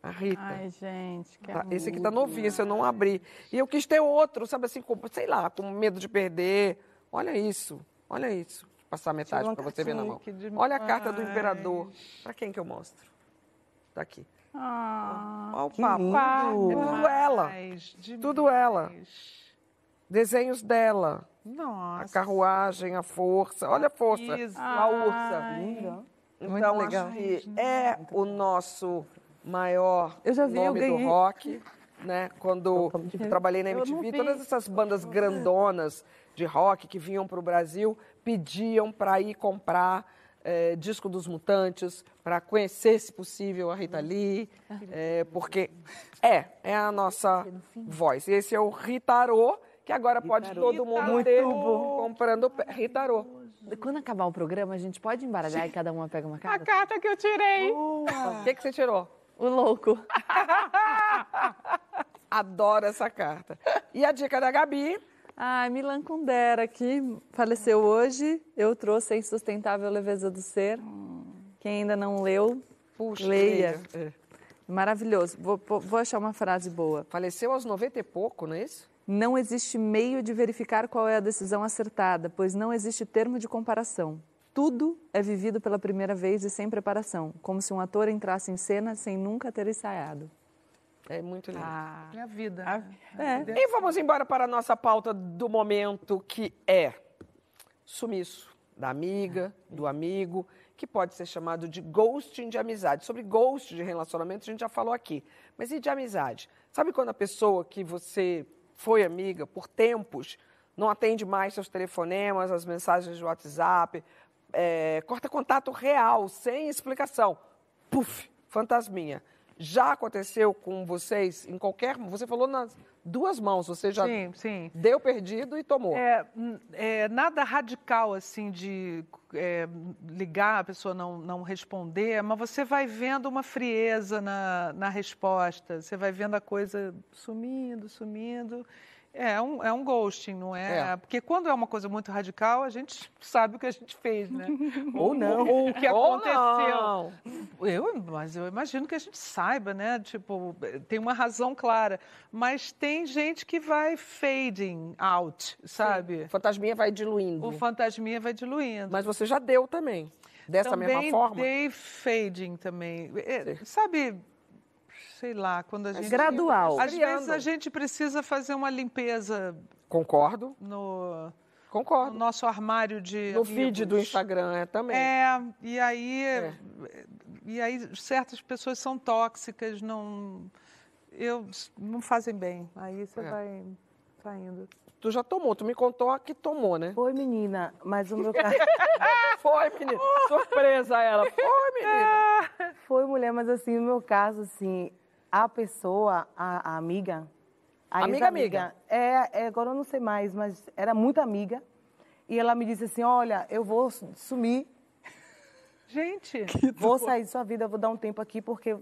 Speaker 4: a Rita.
Speaker 1: Ai, gente, que
Speaker 4: Tá,
Speaker 1: amor.
Speaker 4: esse aqui tá novinho, esse eu não abri. E eu quis ter outro, sabe assim, com, sei lá, com medo de perder. Olha isso, olha isso. Vou passar metade para você ver na mão. Olha a carta do imperador. Para quem que eu mostro? Tá aqui.
Speaker 1: Ah,
Speaker 4: Olha o
Speaker 5: Que
Speaker 4: papo.
Speaker 5: lindo.
Speaker 4: É tudo ela.
Speaker 3: Demais,
Speaker 4: Tudo ela. Desenhos dela. A
Speaker 3: Nossa.
Speaker 4: carruagem, a força. Olha a força.
Speaker 3: Isso.
Speaker 4: A ursa.
Speaker 5: Linda.
Speaker 3: Muito
Speaker 4: Então,
Speaker 3: legal.
Speaker 4: acho que é o nosso maior
Speaker 2: Eu já vi, eu
Speaker 4: nome do
Speaker 2: ganhei.
Speaker 4: rock, né? Quando eu trabalhei na
Speaker 1: Eu
Speaker 4: MTV, todas essas bandas grandonas de rock que vinham para o Brasil pediam para ir comprar eh, disco dos Mutantes, para conhecer, se possível, a Rita Lee, eh, porque é, é a nossa voz. Esse é o Ritarô, que agora pode todo mundo ter comprando Ritarô.
Speaker 2: Quando acabar o programa, a gente pode embaralhar e cada uma pega uma
Speaker 1: A
Speaker 2: carta?
Speaker 1: carta que eu tirei.
Speaker 4: O que, que você tirou?
Speaker 2: O louco.
Speaker 4: Adoro essa carta. E a dica da Gabi?
Speaker 2: Ai, Milan Kundera, que faleceu hoje. Eu trouxe a Insustentável Leveza do Ser. Quem ainda não leu,
Speaker 4: Puxa,
Speaker 2: leia.
Speaker 4: É.
Speaker 2: Maravilhoso. Vou, vou- vou achar uma frase boa.
Speaker 4: Faleceu aos 90 e pouco, não é isso?
Speaker 2: Não existe meio de verificar qual é a decisão acertada, pois não existe termo de comparação. Tudo é vivido pela primeira vez e sem preparação, como se um ator entrasse em cena sem nunca ter ensaiado.
Speaker 4: É muito lindo.
Speaker 3: É a vida.
Speaker 2: É.
Speaker 4: E vamos embora para a nossa pauta do momento, que é sumiço da amiga, do amigo, que pode ser chamado de ghosting de amizade. Sobre ghost de relacionamento a gente já falou aqui. Mas e de amizade? Sabe quando a pessoa que você foi amiga por tempos não atende mais seus telefonemas, as mensagens de WhatsApp, é, corta contato real, sem explicação. Puf, fantasminha. Já aconteceu com vocês em qualquer. Você falou nas duas mãos, você já
Speaker 3: Sim, sim.
Speaker 4: deu perdido e tomou.
Speaker 3: É, é, nada radical assim de é, ligar, a pessoa não, não responder, mas você vai vendo uma frieza na, na resposta, você vai vendo a coisa sumindo, sumindo. É um, é um ghosting, não é?
Speaker 4: É.
Speaker 3: Porque quando é uma coisa muito radical, a gente sabe o que a gente fez, né?
Speaker 5: Ou não.
Speaker 3: Ou o que
Speaker 4: Ou
Speaker 3: aconteceu.
Speaker 4: não.
Speaker 3: Eu, mas eu imagino que a gente saiba, né? Tipo, tem uma razão clara. Mas tem gente que vai fading out, sabe?
Speaker 4: O fantasminha vai diluindo.
Speaker 3: O fantasminha vai diluindo.
Speaker 4: Mas você já deu também. Dessa
Speaker 3: também
Speaker 4: mesma forma?
Speaker 3: dei fading também. É, sabe, sei lá, quando a gente...
Speaker 2: Gradual.
Speaker 3: Às vezes a gente precisa fazer uma limpeza
Speaker 4: Concordo,
Speaker 3: no, no
Speaker 4: concordo.
Speaker 3: nosso armário de
Speaker 4: No feed do
Speaker 3: amigos.
Speaker 4: Instagram é também.
Speaker 3: É, e aí,
Speaker 4: É.
Speaker 3: e aí certas pessoas são tóxicas, não, eu, não fazem bem. Aí você
Speaker 4: É.
Speaker 3: vai saindo.
Speaker 4: Tu já tomou, tu me contou que tomou, né?
Speaker 5: Foi, menina, mas o meu caso.
Speaker 4: Foi, menina. Surpresa ela. Foi, menina.
Speaker 5: Foi, mulher, mas assim, no meu caso, assim, a pessoa, a, a amiga. A
Speaker 4: Amiga, amiga.
Speaker 5: É, é, agora eu não sei mais, mas era muito amiga. E ela me disse assim: olha, eu vou su- sumir,
Speaker 3: Gente,
Speaker 5: vou sair de sua vida, vou dar um tempo aqui, porque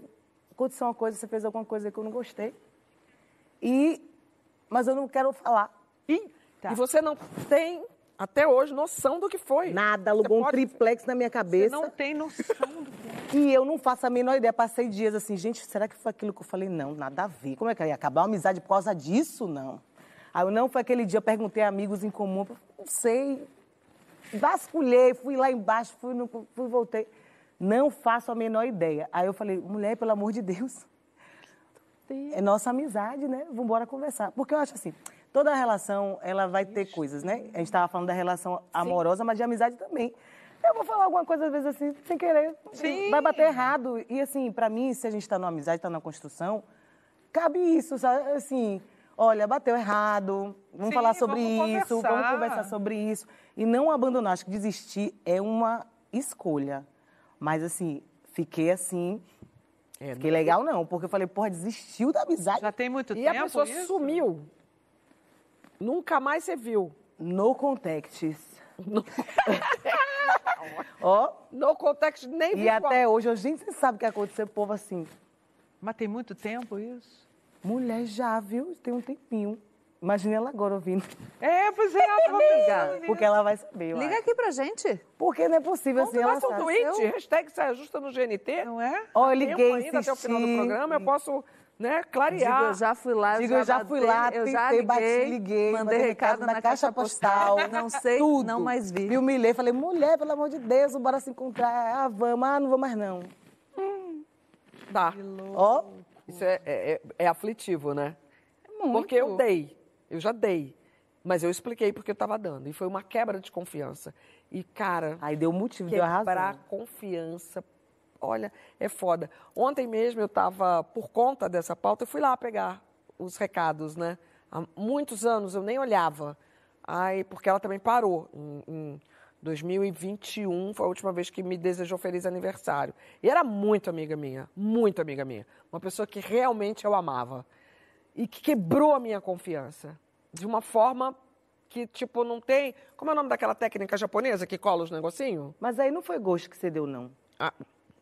Speaker 5: aconteceu uma coisa, você fez alguma coisa que eu não gostei. E, mas eu não quero falar.
Speaker 3: Tá.
Speaker 4: E você não tem, até hoje, noção do que foi.
Speaker 5: Nada, alugou
Speaker 4: Você
Speaker 5: um
Speaker 4: pode-
Speaker 5: triplex na minha
Speaker 3: você
Speaker 5: cabeça.
Speaker 3: não tem noção do que
Speaker 5: E eu não faço a menor ideia. Passei dias assim, gente, será que foi aquilo que eu falei? Não, nada a ver. Como é que ia acabar uma amizade por causa disso? Não. Aí eu não foi aquele dia, eu perguntei a amigos em comum, não sei. Vasculhei, fui lá embaixo, fui, no, fui voltei. Não faço a menor ideia. Aí eu falei, mulher, pelo amor de Deus. É nossa amizade, né? Vamos embora conversar. Porque eu acho assim, toda relação, ela vai ter coisas, né? A gente estava falando da relação amorosa, mas de amizade também. Eu vou falar alguma coisa, às vezes, assim, sem querer.
Speaker 3: Sim.
Speaker 5: Vai bater errado. E, assim, para mim, se a gente está numa amizade, está na construção, cabe isso, sabe? Assim, olha, bateu errado, vamos
Speaker 3: Sim,
Speaker 5: falar sobre
Speaker 3: vamos
Speaker 5: isso, vamos
Speaker 3: conversar.
Speaker 5: conversar sobre isso. E não abandonar. Acho que desistir é uma escolha. Mas, assim, fiquei assim.
Speaker 4: É,
Speaker 5: Fiquei legal, não, porque eu falei, porra, desistiu da amizade.
Speaker 3: Já tem muito
Speaker 4: E
Speaker 3: tempo
Speaker 4: a pessoa
Speaker 3: isso?
Speaker 4: sumiu. Nunca mais você viu.
Speaker 5: No contexts. Ó,
Speaker 4: No context nem
Speaker 5: e
Speaker 4: visual.
Speaker 5: até hoje, a gente sabe o que aconteceu, povo assim.
Speaker 3: Mas tem muito tempo isso?
Speaker 5: Mulher já, viu? Tem um tempinho. Imagina ela agora ouvindo.
Speaker 3: É, pois é, ela pensando
Speaker 5: Porque ela vai saber. eu
Speaker 2: Liga
Speaker 5: acho.
Speaker 2: aqui pra gente.
Speaker 5: Porque não é possível
Speaker 4: Então,
Speaker 5: assim. Ela
Speaker 4: um tweet, hashtag Saia Justa no GNT.
Speaker 3: Não é?
Speaker 5: Ó, eu
Speaker 4: Tempo
Speaker 5: liguei,
Speaker 4: ainda até o final do programa, eu posso né,
Speaker 2: Digo,
Speaker 4: clarear.
Speaker 2: eu já fui lá,
Speaker 5: Digo, eu já fui lá,
Speaker 2: eu já liguei,
Speaker 5: bati, liguei,
Speaker 2: mandei recado na, caixa postal. Não sei,
Speaker 5: tudo.
Speaker 2: não mais vi.
Speaker 5: Me humilhei, falei, mulher, pelo amor de Deus, bora se encontrar. Ah, vamos, ah, não vou mais não.
Speaker 4: Dá.
Speaker 5: Ó,
Speaker 4: Isso é, é, é- é aflitivo, né? Porque eu dei, eu já dei. Mas eu expliquei porque eu estava dando. E foi uma quebra de confiança. E, cara,
Speaker 5: aí deu motivo, deu
Speaker 4: quebrar
Speaker 5: razão.
Speaker 4: confiança, olha, é foda. Ontem mesmo eu estava, por conta dessa pauta, eu fui lá pegar os recados, né? Há muitos anos eu nem olhava. Aí, porque ela também parou. Em, em 2021 foi a última vez que me desejou feliz aniversário. E era muito amiga minha, muito amiga minha. Uma pessoa que realmente eu amava. E que quebrou a minha confiança. De uma forma que, tipo, não tem. Como é o nome daquela técnica japonesa que cola os negocinhos?
Speaker 5: Mas aí não foi gosto que você deu, não.
Speaker 4: Ah,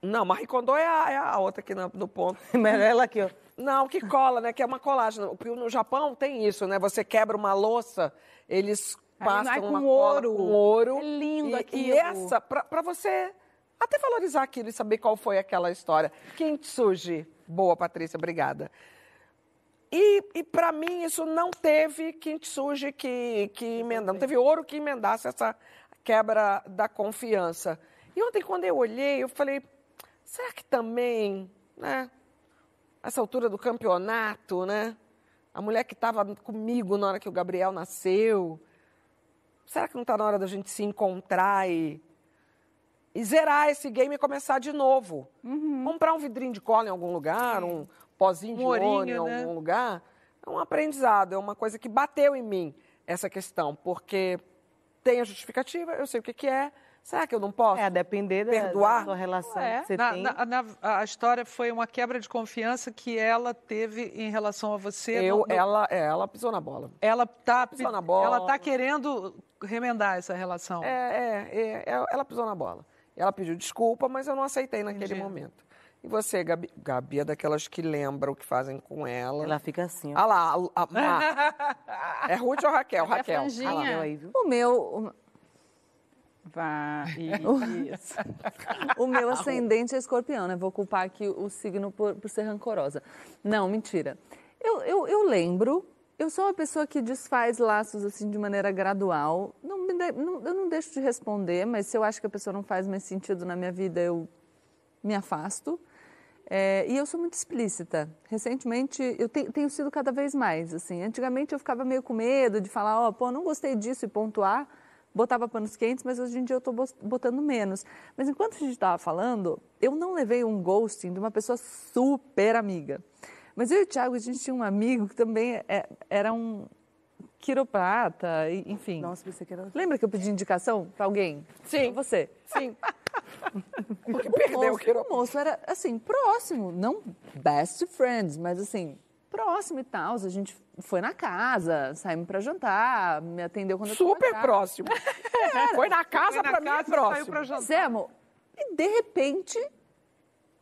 Speaker 4: não, Marie Kondo é a, é a outra aqui na- no ponto.
Speaker 5: Mas ela aqui, ó.
Speaker 4: Não, que cola, né? Que é uma colagem. No Japão tem isso, né? Você quebra uma louça, eles passam
Speaker 1: com
Speaker 4: uma cola
Speaker 1: ouro.
Speaker 4: com ouro.
Speaker 1: É lindo aquilo.
Speaker 4: E essa, pra, pra você até valorizar aquilo e saber qual foi aquela história. Kintsugi. Boa, Patrícia, obrigada. E, e para mim isso não teve kintsugi que, que emendar, não teve ouro que emendasse essa quebra da confiança. E ontem, quando eu olhei, eu falei, será que também, né? essa altura do campeonato, né? A mulher que estava comigo na hora que o Gabriel nasceu. Será que não está na hora da gente se encontrar e, e zerar esse game e começar de novo? Comprar um vidrinho de cola em algum lugar, um pozinho de
Speaker 3: Um
Speaker 4: ouro
Speaker 3: ourinho,
Speaker 4: em algum
Speaker 3: né?
Speaker 4: lugar. É um aprendizado, é uma coisa que bateu em mim, essa questão, porque tem a justificativa, eu sei o que, que é. Será que eu não posso?
Speaker 5: É, a depender da,
Speaker 4: Perdoar?
Speaker 5: da sua relação
Speaker 1: É.
Speaker 5: que você
Speaker 3: Na-
Speaker 5: tem.
Speaker 3: na- na- a história foi uma quebra de confiança que ela teve em relação a você.
Speaker 4: Eu,
Speaker 3: No- no-
Speaker 4: ela, é, ela pisou na bola.
Speaker 3: ela tá,
Speaker 4: pisou na bola.
Speaker 3: ela tá querendo remendar essa relação.
Speaker 4: É, é, é, é, ela pisou na bola. Ela pediu desculpa, mas eu não aceitei naquele
Speaker 3: Entendi.
Speaker 4: momento. E você, Gabi? Gabi é daquelas que lembra o que fazem com ela.
Speaker 5: Ela fica assim, ó.
Speaker 4: Ah lá, a, a, a- é Ruth ou Raquel?
Speaker 1: A
Speaker 4: Raquel. Ah lá.
Speaker 5: Raquel aí, viu?
Speaker 2: O meu, o-
Speaker 1: Vai. Isso.
Speaker 2: o meu ascendente é escorpião, né? Vou culpar aqui o signo por, por ser rancorosa. Não, mentira. Eu, eu, eu lembro, eu sou uma pessoa que desfaz laços assim de maneira gradual. Não, não- eu não deixo de responder, mas se eu acho que a pessoa não faz mais sentido na minha vida, eu me afasto. É, e eu sou muito explícita. Recentemente, eu te- tenho sido cada vez mais. Assim, antigamente eu ficava meio com medo de falar, ó, pô, não gostei disso e pontuar, botava panos quentes, mas hoje em dia eu estou botando menos. Mas enquanto a gente estava falando, eu não levei um ghosting de uma pessoa super amiga. Mas eu e o Thiago, a gente tinha um amigo que também é- era um quiroprata, enfim.
Speaker 5: Nossa, pensei que era...
Speaker 2: Lembra que eu pedi indicação para alguém?
Speaker 4: Sim.
Speaker 2: Pra você.
Speaker 4: Sim. Porque
Speaker 2: O
Speaker 4: perdeu o
Speaker 2: moço,
Speaker 4: quiro.
Speaker 2: o moço era, assim, próximo, não best friends, mas assim, próximo e tal. A gente foi na casa, saímos pra jantar, me atendeu quando eu tava
Speaker 4: Super próximo. Foi na casa, pra mim é
Speaker 3: casa e saiu
Speaker 4: próximo.
Speaker 3: pra jantar.
Speaker 2: Zé, amor, e de repente,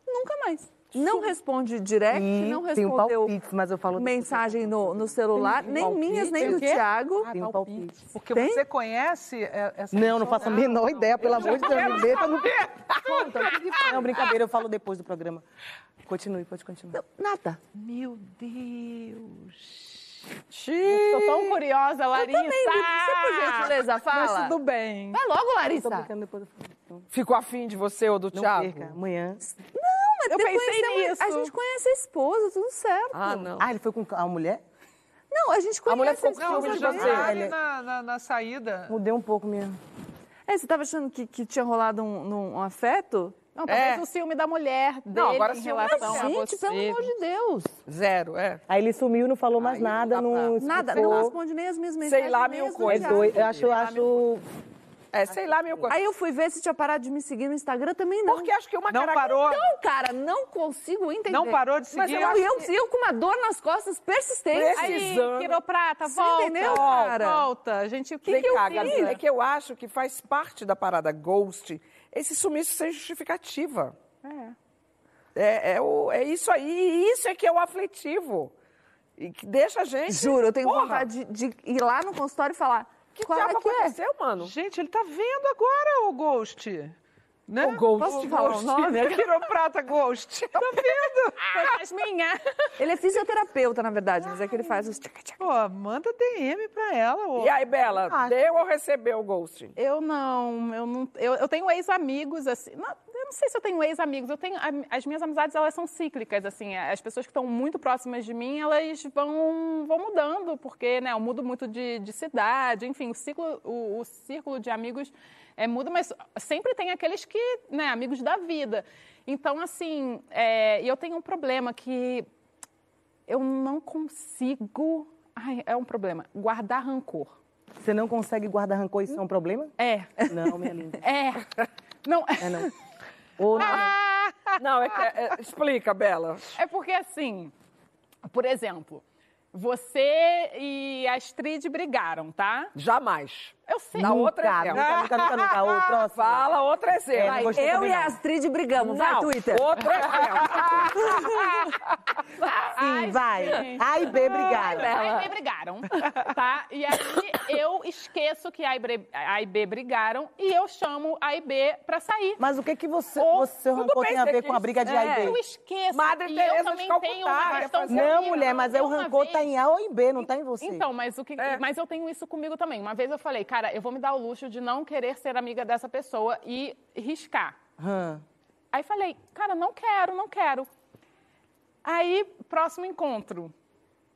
Speaker 2: nunca mais. Não responde direct,
Speaker 5: E
Speaker 2: não
Speaker 5: tem
Speaker 2: respondeu
Speaker 5: palpite, mas eu falo...
Speaker 2: mensagem no, no celular, nem
Speaker 5: palpite?
Speaker 2: minhas, nem
Speaker 5: Tem
Speaker 2: do? Thiago.
Speaker 5: Tem um palpite.
Speaker 3: Porque
Speaker 2: Tem?
Speaker 3: você conhece é, essa
Speaker 5: Não, não faço a menor ideia, pelo amor de Deus, me deixa no...
Speaker 2: Conta?
Speaker 5: Não, brincadeira, eu falo depois do programa. Continue, pode continuar.
Speaker 2: Nada.
Speaker 3: Meu Deus.
Speaker 1: Tô tão curiosa, Larissa.
Speaker 2: Também, você, por gentileza, fala.
Speaker 1: Mas tudo bem.
Speaker 2: Vai logo,
Speaker 5: Tô
Speaker 2: Larissa.
Speaker 5: brincando depois do programa.
Speaker 4: Ficou afim de você ou do
Speaker 5: Não
Speaker 4: Thiago?
Speaker 5: perca, amanhã.
Speaker 1: Eu
Speaker 2: Você
Speaker 1: pensei
Speaker 2: conheceu-
Speaker 1: nisso.
Speaker 2: A gente conhece a esposa, tudo certo.
Speaker 4: Ah, não.
Speaker 5: Ah, ele foi com a mulher?
Speaker 2: Não, a gente conhece
Speaker 4: A mulher ficou com
Speaker 3: Não,
Speaker 4: ciúme
Speaker 3: mas
Speaker 4: de
Speaker 3: já
Speaker 4: você.
Speaker 3: ali
Speaker 5: Ele-
Speaker 3: na, na, na saída.
Speaker 5: Mudei um pouco minha...
Speaker 2: É, você estava achando que, que tinha rolado um, um afeto?
Speaker 1: Não, talvez
Speaker 4: É.
Speaker 1: o ciúme da mulher dele
Speaker 4: Não, agora
Speaker 1: em
Speaker 4: é
Speaker 1: relação a
Speaker 2: Gente,
Speaker 1: você.
Speaker 2: pelo amor de Deus.
Speaker 4: Zero, é.
Speaker 5: Aí ele sumiu, não falou mais
Speaker 4: Aí não
Speaker 5: nada, não
Speaker 2: Nada,
Speaker 5: explicou.
Speaker 2: não responde nem as minhas mensagens.
Speaker 4: lá,
Speaker 2: nem
Speaker 4: mil coisas.
Speaker 5: É doido. Eu acho, eu acho...
Speaker 4: É, sei lá, meu coisa.
Speaker 2: Aí eu fui ver se tinha parado de me seguir no Instagram, também não.
Speaker 4: Porque acho que uma
Speaker 3: Não
Speaker 4: cara...
Speaker 3: parou,
Speaker 2: Não, cara, não consigo entender.
Speaker 3: não parou de
Speaker 4: Mas
Speaker 3: seguir.
Speaker 4: eu
Speaker 2: Eu, eu, eu com uma dor nas costas persistente.
Speaker 4: Preci-
Speaker 1: Aí,
Speaker 4: Precisando.
Speaker 1: quiroprata,
Speaker 2: Você
Speaker 1: volta.
Speaker 2: entendeu, cara?
Speaker 1: Volta. A gente, o que,
Speaker 4: Vem
Speaker 1: que eu
Speaker 4: cá,
Speaker 1: fiz?
Speaker 4: Gabi, é que eu acho que faz parte da parada ghost esse sumiço sem justificativa. É, é, o- é isso aí, e isso é que é o aflitivo. E que deixa a gente.
Speaker 2: Juro, eu tenho
Speaker 4: Porra,
Speaker 2: vontade de, de ir lá no consultório e falar.
Speaker 4: Que
Speaker 2: qual
Speaker 4: diabo
Speaker 2: é que é?
Speaker 4: aconteceu, mano?
Speaker 3: Gente, ele tá vendo agora o Ghost. Né?
Speaker 4: O Ghost.
Speaker 2: Posso te falar o nome?
Speaker 3: O quiroprata Ghost. Tá vendo?
Speaker 1: Fantasminha.
Speaker 2: Ele é fisioterapeuta, na verdade, mas é que ele faz os tchaca, tchaca.
Speaker 3: Pô, manda DM pra ela. ô.
Speaker 4: E aí, Bela,
Speaker 2: Ah.
Speaker 4: deu ou recebeu o ghost?
Speaker 1: Eu não, eu não, eu, eu tenho ex-amigos, assim, não, eu não sei se eu tenho ex-amigos, eu tenho, as minhas amizades, elas são cíclicas, assim, as pessoas que estão muito próximas de mim, elas vão, vão mudando, porque, né, eu mudo muito de, de cidade, enfim, o ciclo, o, o círculo de amigos é, muda, mas sempre tem aqueles que, né, amigos da vida. Então, assim, é, eu tenho um problema que eu não consigo, ai, é um problema, guardar rancor.
Speaker 5: Você não consegue guardar rancor, isso é um problema?
Speaker 1: É,
Speaker 5: Não, minha linda.
Speaker 1: é, não...
Speaker 5: É não. Ou não.
Speaker 4: Não, é, que- é- explica, Bela.
Speaker 1: É porque assim, por exemplo, Você e a Astrid brigaram, tá?
Speaker 4: Jamais.
Speaker 1: Eu sei.
Speaker 4: Outro
Speaker 5: Nunca,
Speaker 4: exemplo.
Speaker 5: nunca, nunca, nunca, nunca. Próximo.
Speaker 4: Fala outro exemplo.
Speaker 5: É,
Speaker 2: Vai,
Speaker 5: gostei
Speaker 2: eu e a. Astrid brigamos. Vai,
Speaker 4: Não,
Speaker 2: Twitter.
Speaker 4: outro exemplo.
Speaker 5: Sim, vai.
Speaker 1: gente.
Speaker 5: A e B brigaram.
Speaker 1: A e B brigaram, tá? E aí eu esqueço que A e, B, a e B brigaram e eu chamo A e B pra sair.
Speaker 5: Mas o que que você,
Speaker 1: Ô,
Speaker 5: você seu rancor tem a ver com a briga de A
Speaker 4: é.
Speaker 5: e
Speaker 1: Eu
Speaker 5: B?
Speaker 1: esqueço.
Speaker 4: Madre
Speaker 1: e
Speaker 4: Teresa
Speaker 1: eu também tenho uma questão
Speaker 5: Não,
Speaker 1: comigo.
Speaker 5: mulher, mas é o rancor
Speaker 1: vez-
Speaker 5: tá em A ou em B, não tá em você.
Speaker 1: Então, mas, o que,
Speaker 4: É.
Speaker 1: mas eu tenho isso comigo também. Uma vez eu falei, cara, eu vou me dar o luxo de não querer ser amiga dessa pessoa e riscar.
Speaker 5: Hã.
Speaker 1: Aí falei, cara, não quero, não quero. Aí, próximo encontro,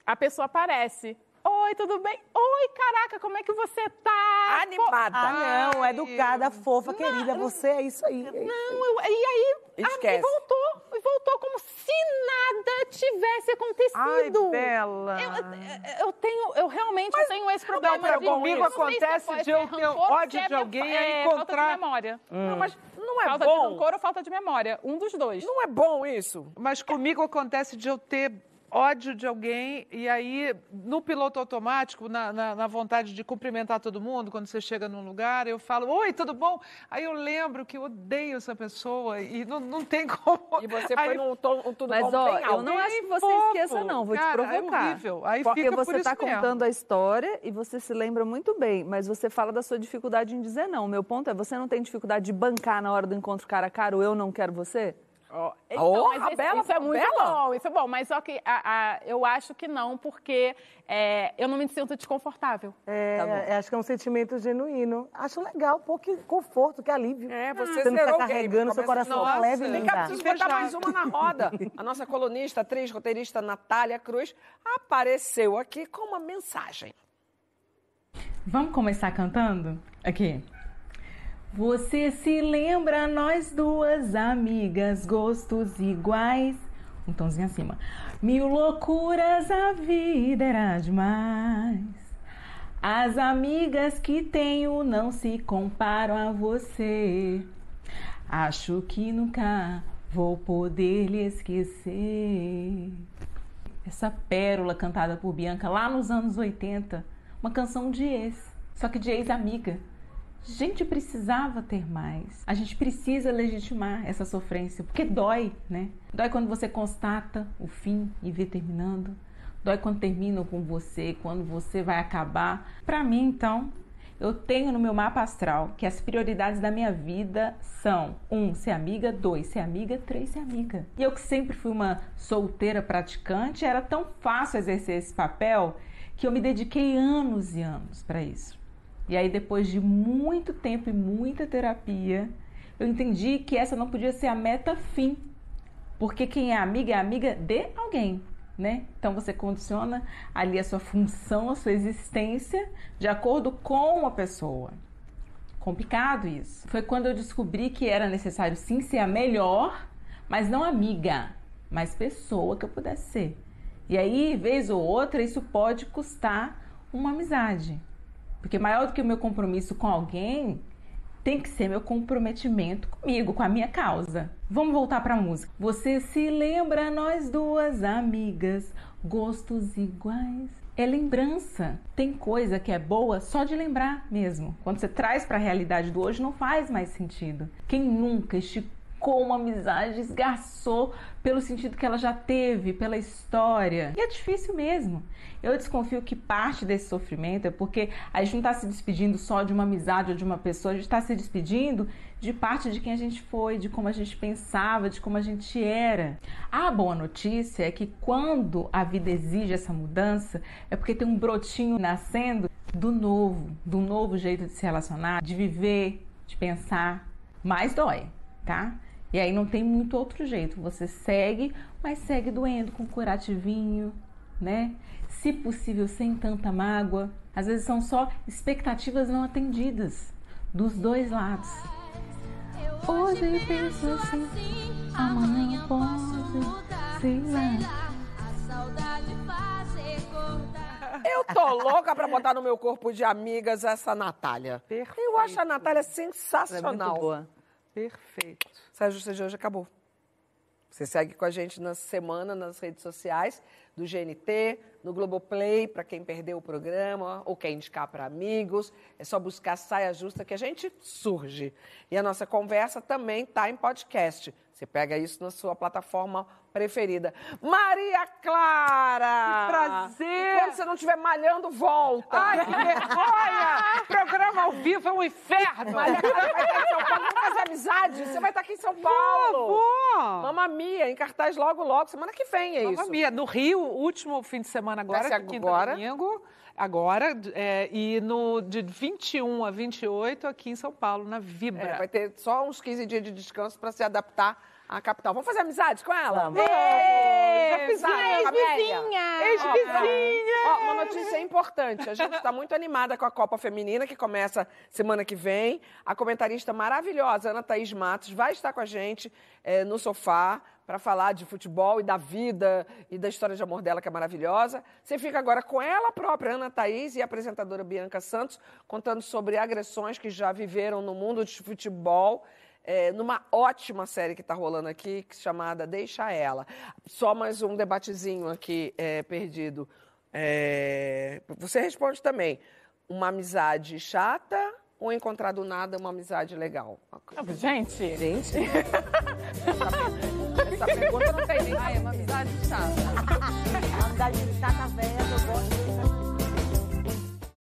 Speaker 1: a pessoa aparece. Oi, tudo bem? Oi, caraca, como é que você tá?
Speaker 4: Animada.
Speaker 5: Ah, não, educada, fofa, querida. Você é isso aí.
Speaker 1: Não, eu, e aí a-
Speaker 4: Esquece.
Speaker 1: e voltou, e voltou como se nada tivesse
Speaker 3: Ai,
Speaker 1: acontecido.
Speaker 3: Bela.
Speaker 1: Eu, eu tenho, eu realmente tenho esse problema
Speaker 3: Não,
Speaker 1: de
Speaker 3: comigo
Speaker 1: não se
Speaker 3: acontece
Speaker 1: pode
Speaker 3: de
Speaker 1: ser
Speaker 3: eu ter ódio
Speaker 1: se é
Speaker 3: de
Speaker 1: minha-
Speaker 3: alguém e
Speaker 1: é,
Speaker 3: encontrar-
Speaker 1: falta de memória.
Speaker 4: Não, mas não é
Speaker 1: falta de
Speaker 4: bom.
Speaker 1: rancor ou falta de memória, um dos dois.
Speaker 4: Não é bom isso.
Speaker 3: Mas comigo acontece de eu ter ódio de alguém e aí, no piloto automático, na, na- na vontade de cumprimentar todo mundo, quando você chega num lugar, eu falo, oi, tudo bom? Aí eu lembro que eu odeio essa pessoa e não, não tem como...
Speaker 4: E você
Speaker 3: Aí
Speaker 4: foi num tom um tudo
Speaker 2: Mas,
Speaker 4: bom
Speaker 2: ó, eu não acho que você
Speaker 3: fofo.
Speaker 2: esqueça, não. Vou
Speaker 3: Cara,
Speaker 2: te provocar.
Speaker 3: É horrível. Aí
Speaker 2: Porque
Speaker 3: fica
Speaker 2: você está contando a história e você se lembra muito bem, mas você fala da sua dificuldade em dizer não. O meu ponto é, você não tem dificuldade de bancar na hora do encontro cara a cara, o eu não quero você?
Speaker 1: Então,
Speaker 4: Ô,
Speaker 1: mas
Speaker 4: a
Speaker 1: esse-
Speaker 4: Bela
Speaker 1: isso é
Speaker 4: foi
Speaker 1: muito
Speaker 4: bela.
Speaker 1: bom, isso é bom. Mas só que a- a- eu acho que não, porque é, eu não me sinto desconfortável.
Speaker 5: É,
Speaker 2: Tá
Speaker 5: é, acho que é um sentimento genuíno. Acho legal, pouco que conforto, que alívio.
Speaker 4: É, você
Speaker 5: Você não
Speaker 4: game,
Speaker 5: carregando, seu coração tá
Speaker 3: Nossa,
Speaker 5: leve e
Speaker 3: vem
Speaker 4: Vem cá, preciso botar mais uma na roda. A nossa colunista, atriz, roteirista Natália Cruz apareceu aqui com uma mensagem.
Speaker 7: Vamos começar cantando? Aqui. Você se lembra, nós duas amigas, gostos iguais. Um tomzinho acima. Mil loucuras, a vida era demais. As amigas que tenho não se comparam a você. Acho que nunca vou poder lhe esquecer. Essa pérola cantada por Bianca lá nos anos 80, uma canção de ex, só que de ex-amiga. Gente, precisava ter mais. A gente precisa legitimar essa sofrência, porque dói, né? Dói quando você constata o fim e vê terminando. Dói quando terminam com você, quando você vai acabar. Para mim, então, eu tenho no meu mapa astral que as prioridades da minha vida são: um, ser amiga, dois, ser amiga, três, ser amiga. E eu que sempre fui uma solteira praticante, era tão fácil exercer esse papel que eu me dediquei anos e anos para isso. E aí, depois de muito tempo e muita terapia, eu entendi que essa não podia ser a meta fim. Porque quem é amiga é amiga de alguém, né? Então você condiciona ali a sua função, a sua existência de acordo com a pessoa. Complicado isso. Foi quando eu descobri que era necessário sim ser a melhor, mas não amiga, mas pessoa que eu pudesse ser. E aí, vez ou outra, isso pode custar uma amizade. Porque maior do que o meu compromisso com alguém, tem que ser meu comprometimento comigo, com a minha causa. Vamos voltar para a música. Você se lembra, nós duas amigas, gostos iguais. É lembrança. Tem coisa que é boa só de lembrar mesmo. Quando você traz para a realidade do hoje, não faz mais sentido. Quem nunca esticou uma amizade, esgarçou pelo sentido que ela já teve, pela história. E é difícil mesmo. Eu desconfio que parte desse sofrimento é porque a gente não está se despedindo só de uma amizade ou de uma pessoa, a gente está se despedindo de parte de quem a gente foi, de como a gente pensava, de como a gente era. A boa notícia é que quando a vida exige essa mudança, é porque tem um brotinho nascendo do novo, do novo jeito de se relacionar, de viver, de pensar. Mas dói, tá? E aí não tem muito outro jeito. Você segue, mas segue doendo com curativinho, né? Se possível, sem tanta mágoa. Às vezes são só expectativas não atendidas dos dois lados. Hoje penso assim, amanhã pode, sei lá.
Speaker 4: Eu tô louca pra botar no meu corpo de amigas essa Natália.
Speaker 3: Perfeito.
Speaker 4: Eu acho a Natália
Speaker 2: Ela é muito
Speaker 4: sensacional.
Speaker 2: boa.
Speaker 3: Perfeito.
Speaker 4: Sérgio, você hoje acabou. Você segue com a gente na semana nas redes sociais do GNT, no Globoplay, para quem perdeu o programa ou quer indicar para amigos. É só buscar Saia Justa que a gente surge. E a nossa conversa também está em podcast. Você pega isso na sua plataforma preferida. Maria Clara!
Speaker 8: Que prazer!
Speaker 4: Quando você não estiver malhando, volta.
Speaker 8: Ai, que vergonha! Programa ao vivo é um inferno!
Speaker 4: Maria Clara vai estar em São Paulo. Vamos fazer amizade. Você vai estar aqui em São Paulo.
Speaker 8: Vou!
Speaker 4: Mamma Mia, em cartaz logo, logo. Semana que vem é
Speaker 8: Mamma
Speaker 4: isso.
Speaker 8: Mia, no Rio, último fim de semana agora,
Speaker 4: agora.
Speaker 8: domingo. Agora, é, e no, de 21 a 28 aqui em São Paulo, na Vibra.
Speaker 4: É, vai ter só uns 15 dias de descanso para se adaptar à capital. Vamos fazer amizade com ela?
Speaker 5: Vamos.
Speaker 4: Já
Speaker 1: Ex-vizinha!
Speaker 4: Ex-vizinha! Ó, uma notícia importante. A gente está muito animada com a Copa Feminina, que começa semana que vem. A comentarista maravilhosa, Ana Thaís Matos, vai estar com a gente eh, no sofá para falar de futebol e da vida e da história de amor dela, que é maravilhosa. Você fica agora com ela própria, Ana Thaís, e a apresentadora Bianca Santos, contando sobre agressões que já viveram no mundo de futebol. Eh, numa ótima série que está rolando aqui, que- chamada Deixa Ela. Só mais um debatezinho aqui eh, perdido. Eh, você responde também. Uma amizade chata ou encontrar do nada uma amizade legal?
Speaker 1: Gente,
Speaker 4: Gente. Essa pergunta não tem nem.
Speaker 2: Ai, é uma amizade chata.
Speaker 5: A amizade chata velha.